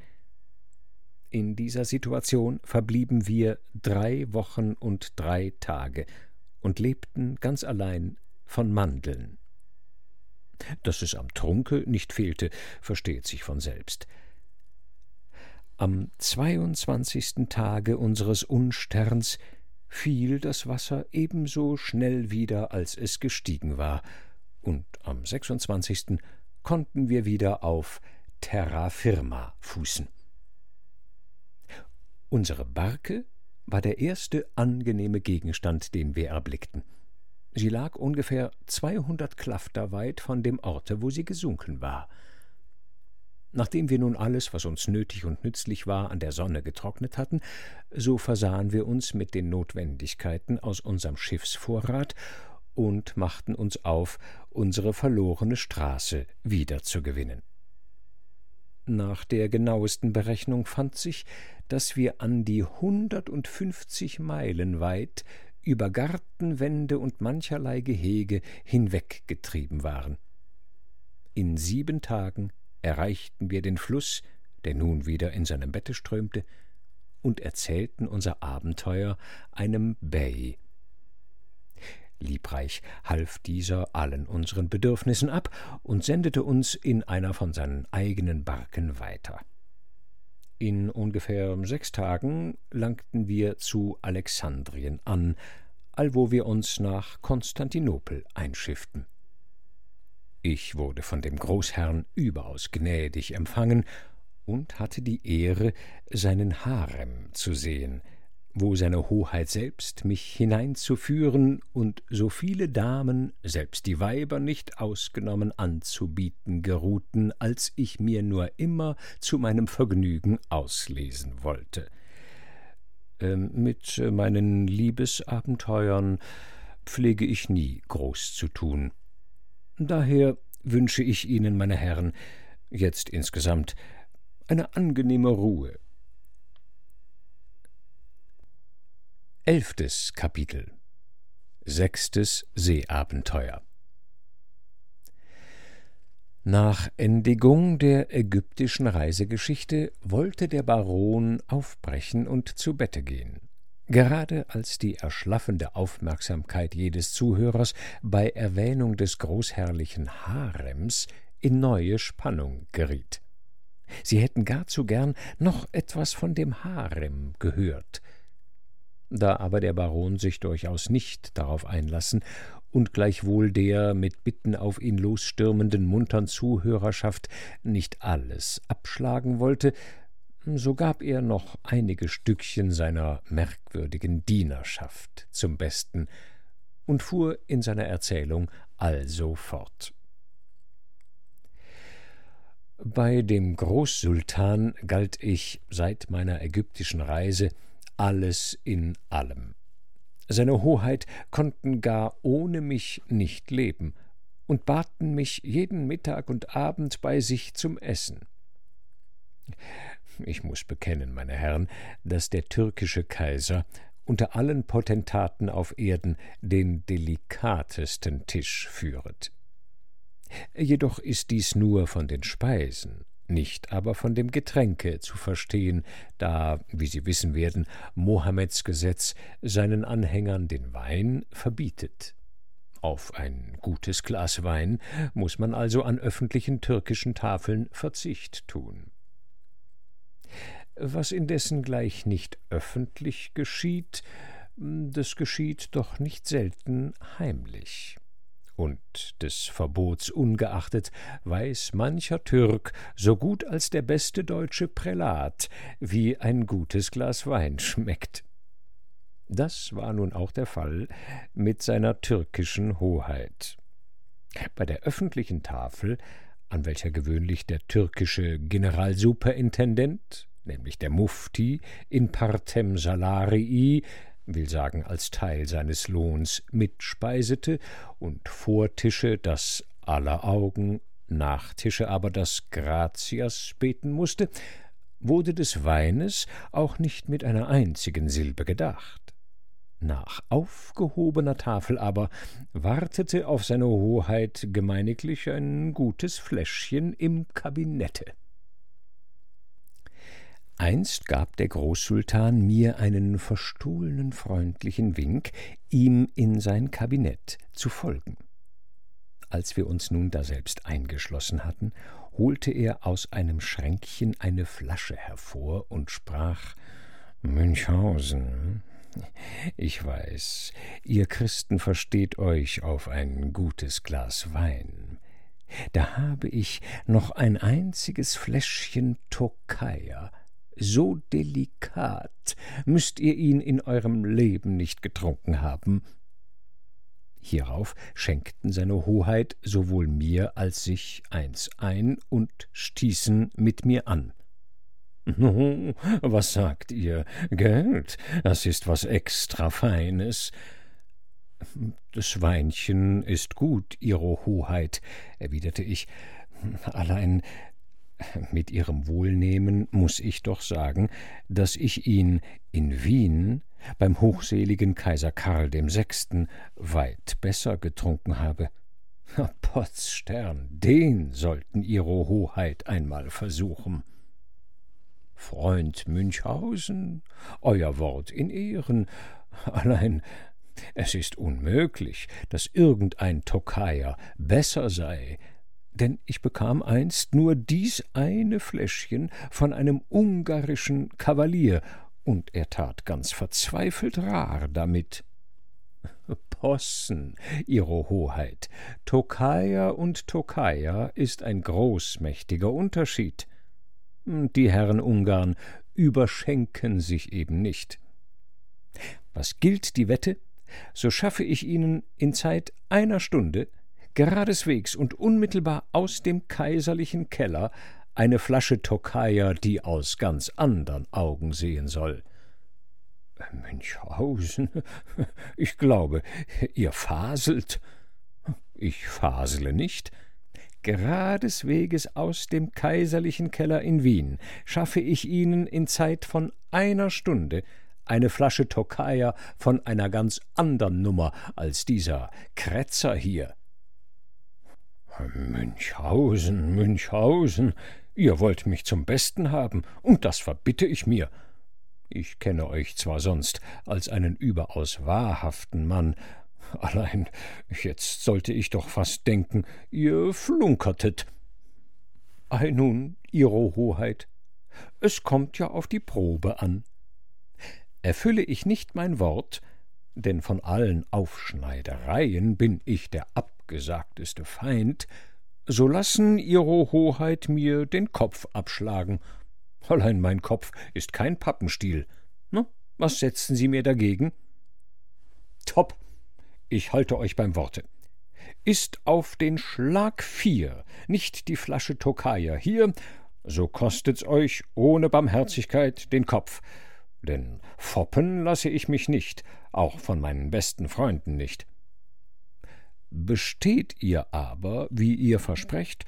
In dieser Situation verblieben wir drei Wochen und drei Tage und lebten ganz allein von Mandeln. Dass es am Trunke nicht fehlte, versteht sich von selbst. Am zweiundzwanzigsten Tage unseres Unsterns fiel das Wasser ebenso schnell wieder, als es gestiegen war, und am 26. konnten wir wieder auf Terra firma fußen. Unsere Barke war der erste angenehme Gegenstand, den wir erblickten. Sie lag ungefähr zweihundert Klafter weit von dem Orte, wo sie gesunken war. Nachdem wir nun alles, was uns nötig und nützlich war, an der Sonne getrocknet hatten, so versahen wir uns mit den Notwendigkeiten aus unserem Schiffsvorrat und machten uns auf, unsere verlorene Straße wiederzugewinnen. Nach der genauesten Berechnung fand sich, dass wir an die hundertundfünfzig Meilen weit über Gartenwände und mancherlei Gehege hinweggetrieben waren. In sieben Tagen erreichten wir den Fluß, der nun wieder in seinem Bette strömte, und erzählten unser Abenteuer einem Bey. Liebreich half dieser allen unseren Bedürfnissen ab und sendete uns in einer von seinen eigenen Barken weiter. In ungefähr sechs Tagen langten wir zu Alexandrien an, allwo wir uns nach Konstantinopel einschifften. Ich wurde von dem Großherrn überaus gnädig empfangen und hatte die Ehre, seinen Harem zu sehen, wo seine Hoheit selbst mich hineinzuführen und so viele Damen, selbst die Weiber nicht ausgenommen, anzubieten geruhten, als ich mir nur immer zu meinem Vergnügen auslesen wollte. Ähm, mit meinen Liebesabenteuern pflege ich nie groß zu tun. Daher wünsche ich Ihnen, meine Herren, jetzt insgesamt eine angenehme Ruhe. Elftes Kapitel. Sechstes Seeabenteuer. Nach Endigung der ägyptischen Reisegeschichte wollte der Baron aufbrechen und zu Bette gehen gerade als die erschlaffende Aufmerksamkeit jedes Zuhörers bei Erwähnung des großherrlichen Harems in neue Spannung geriet. Sie hätten gar zu gern noch etwas von dem Harem gehört. Da aber der Baron sich durchaus nicht darauf einlassen und gleichwohl der mit Bitten auf ihn losstürmenden muntern Zuhörerschaft nicht alles abschlagen wollte, so gab er noch einige Stückchen seiner merkwürdigen Dienerschaft zum Besten und fuhr in seiner Erzählung also fort. Bei dem Großsultan galt ich seit meiner ägyptischen Reise alles in allem. Seine Hoheit konnten gar ohne mich nicht leben und baten mich jeden Mittag und Abend bei sich zum Essen. Ich muss bekennen, meine Herren, dass der türkische Kaiser unter allen Potentaten auf Erden den delikatesten Tisch führet. Jedoch ist dies nur von den Speisen, nicht aber von dem Getränke zu verstehen, da, wie Sie wissen werden, Mohammeds Gesetz seinen Anhängern den Wein verbietet. Auf ein gutes Glas Wein muss man also an öffentlichen türkischen Tafeln Verzicht tun. Was indessen gleich nicht öffentlich geschieht, das geschieht doch nicht selten heimlich. Und des Verbots ungeachtet weiß mancher Türk so gut als der beste deutsche Prälat, wie ein gutes Glas Wein schmeckt. Das war nun auch der Fall mit seiner türkischen Hoheit. Bei der öffentlichen Tafel, an welcher gewöhnlich der türkische Generalsuperintendent, nämlich der Mufti, in partem salarii, will sagen als Teil seines Lohns, mitspeisete und vor Tische das aller Augen, nach Tische aber das Gratias beten musste, wurde des Weines auch nicht mit einer einzigen Silbe gedacht. Nach aufgehobener Tafel aber wartete auf seine Hoheit gemeiniglich ein gutes Fläschchen im Kabinette. Einst gab der Großsultan mir einen verstohlenen freundlichen Wink, ihm in sein Kabinett zu folgen. Als wir uns nun daselbst eingeschlossen hatten, holte er aus einem Schränkchen eine Flasche hervor und sprach Münchhausen, ich weiß, ihr Christen versteht euch auf ein gutes Glas Wein. Da habe ich noch ein einziges Fläschchen Tokayer, so delikat müßt ihr ihn in eurem Leben nicht getrunken haben. Hierauf schenkten seine Hoheit sowohl mir als sich eins ein und stießen mit mir an. »Nu, was sagt ihr? Geld, das ist was extra Feines.« »Das Weinchen ist gut, Ihre Hoheit«, erwiderte ich, »allein mit Ihrem Wohlnehmen muss ich doch sagen, dass ich ihn in Wien beim hochseligen Kaiser Karl dem Sechsten weit besser getrunken habe. Potzstern, den sollten Ihre Hoheit einmal versuchen.« Freund Münchhausen, euer Wort in Ehren, allein es ist unmöglich, dass irgendein Tokayer besser sei, denn ich bekam einst nur dies eine Fläschchen von einem ungarischen Kavalier, und er tat ganz verzweifelt rar damit. Possen, Ihre Hoheit, Tokayer und Tokayer ist ein großmächtiger Unterschied. Die Herren Ungarn überschenken sich eben nicht. Was gilt die Wette, so schaffe ich Ihnen in Zeit einer Stunde geradeswegs und unmittelbar aus dem kaiserlichen Keller eine Flasche Tokayer, die aus ganz andern Augen sehen soll. Münchhausen, ich glaube, ihr faselt. Ich fasele nicht, geradesweges aus dem kaiserlichen Keller in Wien schaffe ich Ihnen in Zeit von einer Stunde eine Flasche Tokayer von einer ganz andern Nummer als dieser Kretzer hier. Münchhausen, Münchhausen, ihr wollt mich zum Besten haben, und das verbitte ich mir. Ich kenne euch zwar sonst als einen überaus wahrhaften Mann, Allein jetzt sollte ich doch fast denken, ihr flunkertet. Ei nun, Ihre Hoheit, es kommt ja auf die Probe an. Erfülle ich nicht mein Wort, denn von allen Aufschneidereien bin ich der abgesagteste Feind, so lassen Ihre Hoheit mir den Kopf abschlagen, Allein mein Kopf ist kein Pappenstiel. Na, was setzen Sie mir dagegen? Top, ich halte euch beim Worte. Ist auf den Schlag vier nicht die Flasche Tokaja hier, so kostet's euch ohne Barmherzigkeit den Kopf. Denn foppen lasse ich mich nicht, auch von meinen besten Freunden nicht. Besteht ihr aber, wie ihr versprecht,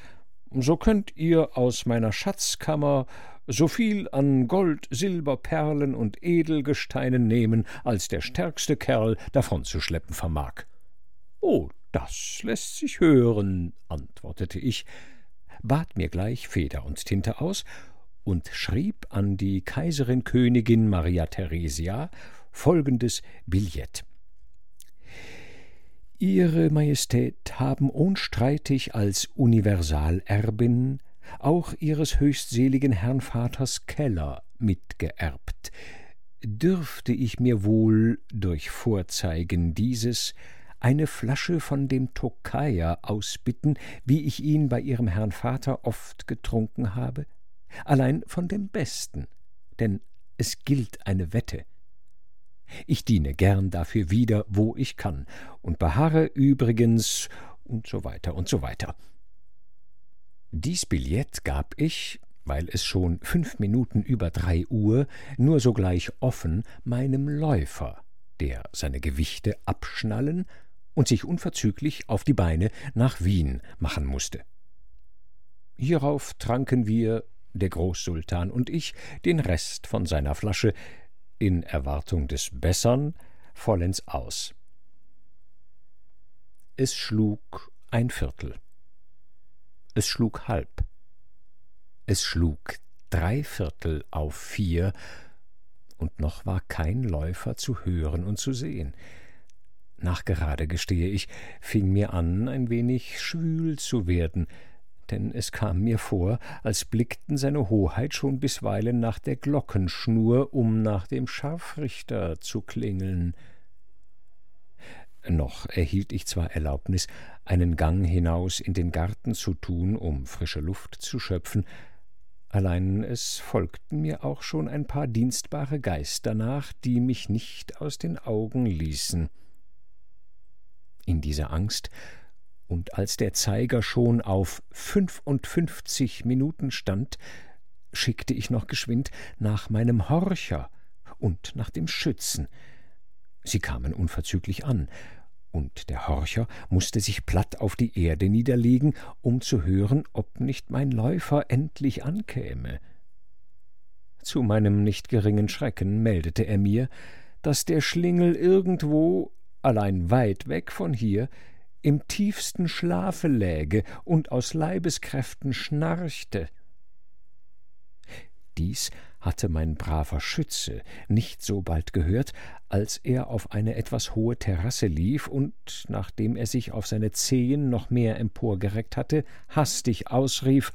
so könnt ihr aus meiner Schatzkammer so viel an Gold, Silber, Perlen und Edelgesteinen nehmen, als der stärkste Kerl davonzuschleppen vermag. Oh, das lässt sich hören, antwortete ich, bat mir gleich Feder und Tinte aus und schrieb an die Kaiserin Königin Maria Theresia folgendes Billett. Ihre Majestät haben unstreitig als Universalerbin auch ihres höchstseligen Herrn Vaters Keller mitgeerbt. Dürfte ich mir wohl durch Vorzeigen dieses eine Flasche von dem Tokaja ausbitten, wie ich ihn bei ihrem Herrn Vater oft getrunken habe? Allein von dem Besten, denn es gilt eine Wette. Ich diene gern dafür wieder, wo ich kann, und beharre übrigens und so weiter und so weiter. Dies Billett gab ich, weil es schon fünf Minuten über drei Uhr, nur sogleich offen meinem Läufer, der seine Gewichte abschnallen und sich unverzüglich auf die Beine nach Wien machen musste. Hierauf tranken wir, der Großsultan und ich, den Rest von seiner Flasche, in Erwartung des Bessern, vollends aus. Es schlug ein Viertel. Es schlug halb. Es schlug drei Viertel auf vier, und noch war kein Läufer zu hören und zu sehen. Nachgerade gestehe ich, fing mir an, ein wenig schwül zu werden, denn es kam mir vor, als blickten seine Hoheit schon bisweilen nach der Glockenschnur, um nach dem Scharfrichter zu klingeln. Noch erhielt ich zwar Erlaubnis, einen Gang hinaus in den Garten zu tun, um frische Luft zu schöpfen, allein es folgten mir auch schon ein paar dienstbare Geister nach, die mich nicht aus den Augen ließen. In dieser Angst, und als der Zeiger schon auf fünfundfünfzig Minuten stand, schickte ich noch geschwind nach meinem Horcher und nach dem Schützen, Sie kamen unverzüglich an, und der Horcher musste sich platt auf die Erde niederlegen, um zu hören, ob nicht mein Läufer endlich ankäme. Zu meinem nicht geringen Schrecken meldete er mir, dass der Schlingel irgendwo, allein weit weg von hier, im tiefsten Schlafe läge und aus Leibeskräften schnarchte. Dies hatte mein braver Schütze nicht so bald gehört, als er auf eine etwas hohe Terrasse lief und, nachdem er sich auf seine Zehen noch mehr emporgereckt hatte, hastig ausrief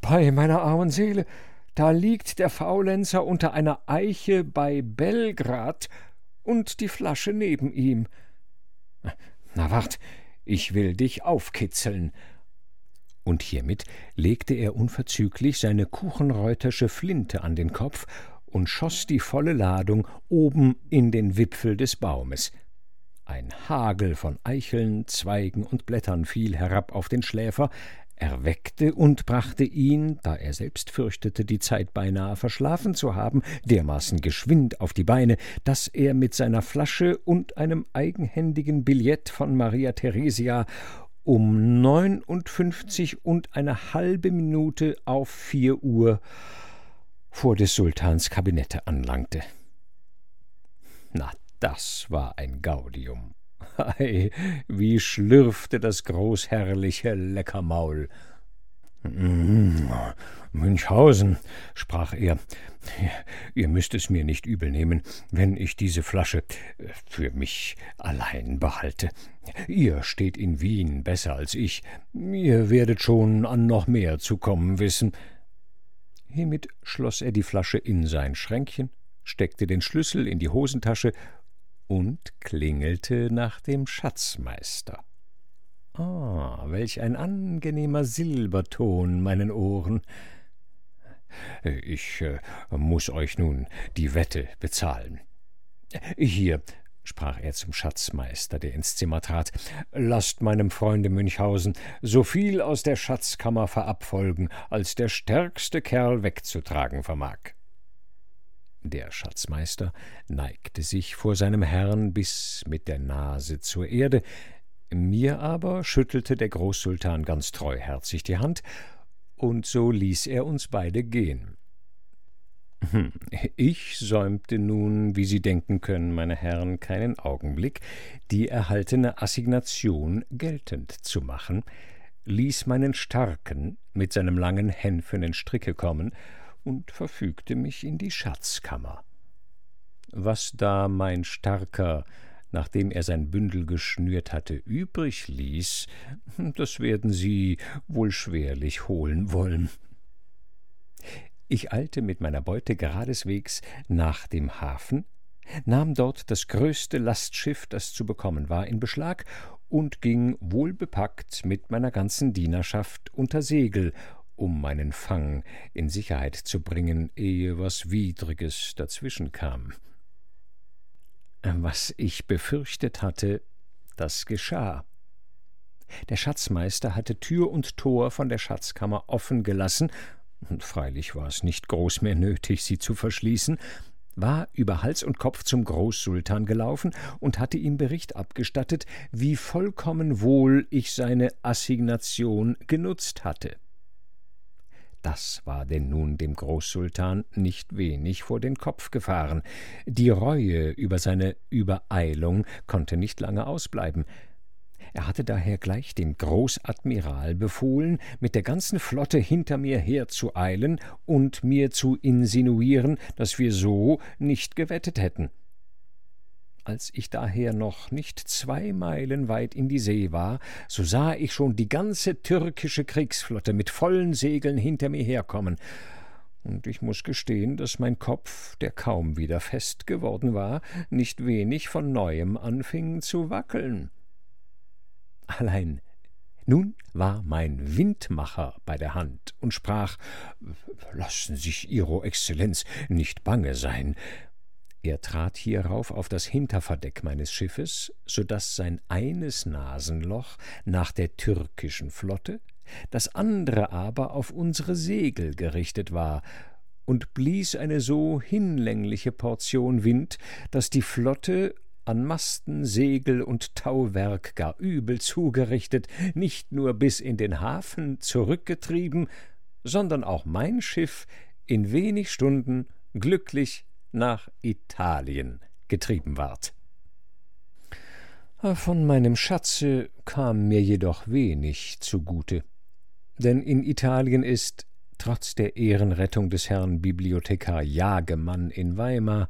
Bei meiner armen Seele, da liegt der Faulenzer unter einer Eiche bei Belgrad und die Flasche neben ihm. Na wart, ich will dich aufkitzeln, und hiermit legte er unverzüglich seine kuchenreutersche Flinte an den Kopf und schoß die volle Ladung oben in den Wipfel des Baumes. Ein Hagel von Eicheln, Zweigen und Blättern fiel herab auf den Schläfer, erweckte und brachte ihn, da er selbst fürchtete, die Zeit beinahe verschlafen zu haben, dermaßen geschwind auf die Beine, dass er mit seiner Flasche und einem eigenhändigen Billett von Maria Theresia um neunundfünfzig und eine halbe Minute auf vier Uhr vor des Sultans Kabinette anlangte. Na, das war ein Gaudium. Ei, wie schlürfte das großherrliche Leckermaul. Mm, Münchhausen, sprach er, ihr müßt es mir nicht übel nehmen, wenn ich diese Flasche äh, für mich allein behalte. Ihr steht in Wien besser als ich, ihr werdet schon an noch mehr zu kommen wissen. Hiermit schloss er die Flasche in sein Schränkchen, steckte den Schlüssel in die Hosentasche und klingelte nach dem Schatzmeister. Ah, welch ein angenehmer Silberton meinen Ohren. Ich äh, muss euch nun die Wette bezahlen. Hier, sprach er zum Schatzmeister, der ins Zimmer trat, lasst meinem Freunde Münchhausen so viel aus der Schatzkammer verabfolgen, als der stärkste Kerl wegzutragen vermag. Der Schatzmeister neigte sich vor seinem Herrn bis mit der Nase zur Erde, mir aber schüttelte der Großsultan ganz treuherzig die Hand, und so ließ er uns beide gehen. Hm, ich säumte nun, wie Sie denken können, meine Herren, keinen Augenblick, die erhaltene Assignation geltend zu machen, ließ meinen Starken mit seinem langen hänfenen Stricke kommen und verfügte mich in die Schatzkammer. Was da mein Starker, nachdem er sein Bündel geschnürt hatte, übrig ließ, das werden Sie wohl schwerlich holen wollen. Ich eilte mit meiner Beute geradeswegs nach dem Hafen, nahm dort das größte Lastschiff, das zu bekommen war, in Beschlag und ging wohlbepackt mit meiner ganzen Dienerschaft unter Segel, um meinen Fang in Sicherheit zu bringen, ehe was Widriges dazwischen kam. Was ich befürchtet hatte, das geschah. Der Schatzmeister hatte Tür und Tor von der Schatzkammer offen gelassen und freilich war es nicht groß mehr nötig, sie zu verschließen, war über Hals und Kopf zum Großsultan gelaufen und hatte ihm Bericht abgestattet, wie vollkommen wohl ich seine Assignation genutzt hatte. Das war denn nun dem Großsultan nicht wenig vor den Kopf gefahren. Die Reue über seine Übereilung konnte nicht lange ausbleiben. Er hatte daher gleich dem Großadmiral befohlen, mit der ganzen Flotte hinter mir herzueilen und mir zu insinuieren, dass wir so nicht gewettet hätten. Als ich daher noch nicht zwei Meilen weit in die See war, so sah ich schon die ganze türkische Kriegsflotte mit vollen Segeln hinter mir herkommen, und ich muss gestehen, dass mein Kopf, der kaum wieder fest geworden war, nicht wenig von neuem anfing zu wackeln. Allein nun war mein Windmacher bei der Hand und sprach Lassen sich Ihro Exzellenz nicht bange sein. Er trat hierauf auf das Hinterverdeck meines Schiffes, so dass sein eines Nasenloch nach der türkischen Flotte, das andere aber auf unsere Segel gerichtet war, und blies eine so hinlängliche Portion Wind, dass die Flotte an Masten, Segel und Tauwerk gar übel zugerichtet, nicht nur bis in den Hafen zurückgetrieben, sondern auch mein Schiff in wenig Stunden glücklich nach Italien getrieben ward. Von meinem Schatze kam mir jedoch wenig zugute, denn in Italien ist, trotz der Ehrenrettung des Herrn Bibliothekar Jagemann in Weimar,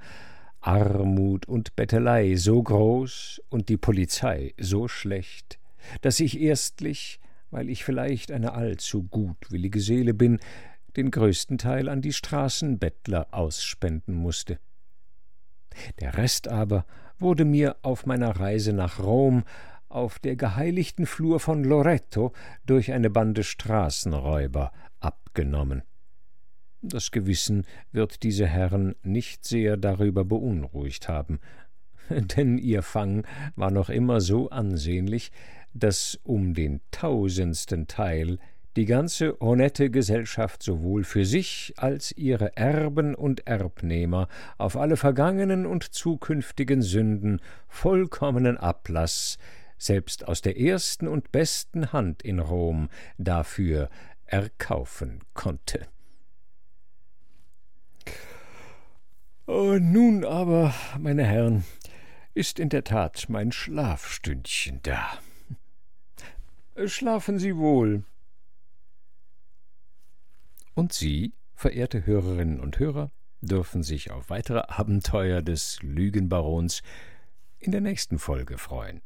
Armut und Bettelei so groß und die Polizei so schlecht, dass ich erstlich, weil ich vielleicht eine allzu gutwillige Seele bin, den größten Teil an die Straßenbettler ausspenden musste. Der Rest aber wurde mir auf meiner Reise nach Rom auf der geheiligten Flur von Loretto durch eine Bande Straßenräuber abgenommen. Das Gewissen wird diese Herren nicht sehr darüber beunruhigt haben, denn ihr Fang war noch immer so ansehnlich, dass um den tausendsten Teil die ganze honette Gesellschaft sowohl für sich als ihre Erben und Erbnehmer auf alle vergangenen und zukünftigen Sünden vollkommenen Ablaß, selbst aus der ersten und besten Hand in Rom, dafür erkaufen konnte. Oh, nun aber, meine Herren, ist in der Tat mein Schlafstündchen da. Schlafen Sie wohl. Und Sie, verehrte Hörerinnen und Hörer, dürfen sich auf weitere Abenteuer des Lügenbarons in der nächsten Folge freuen.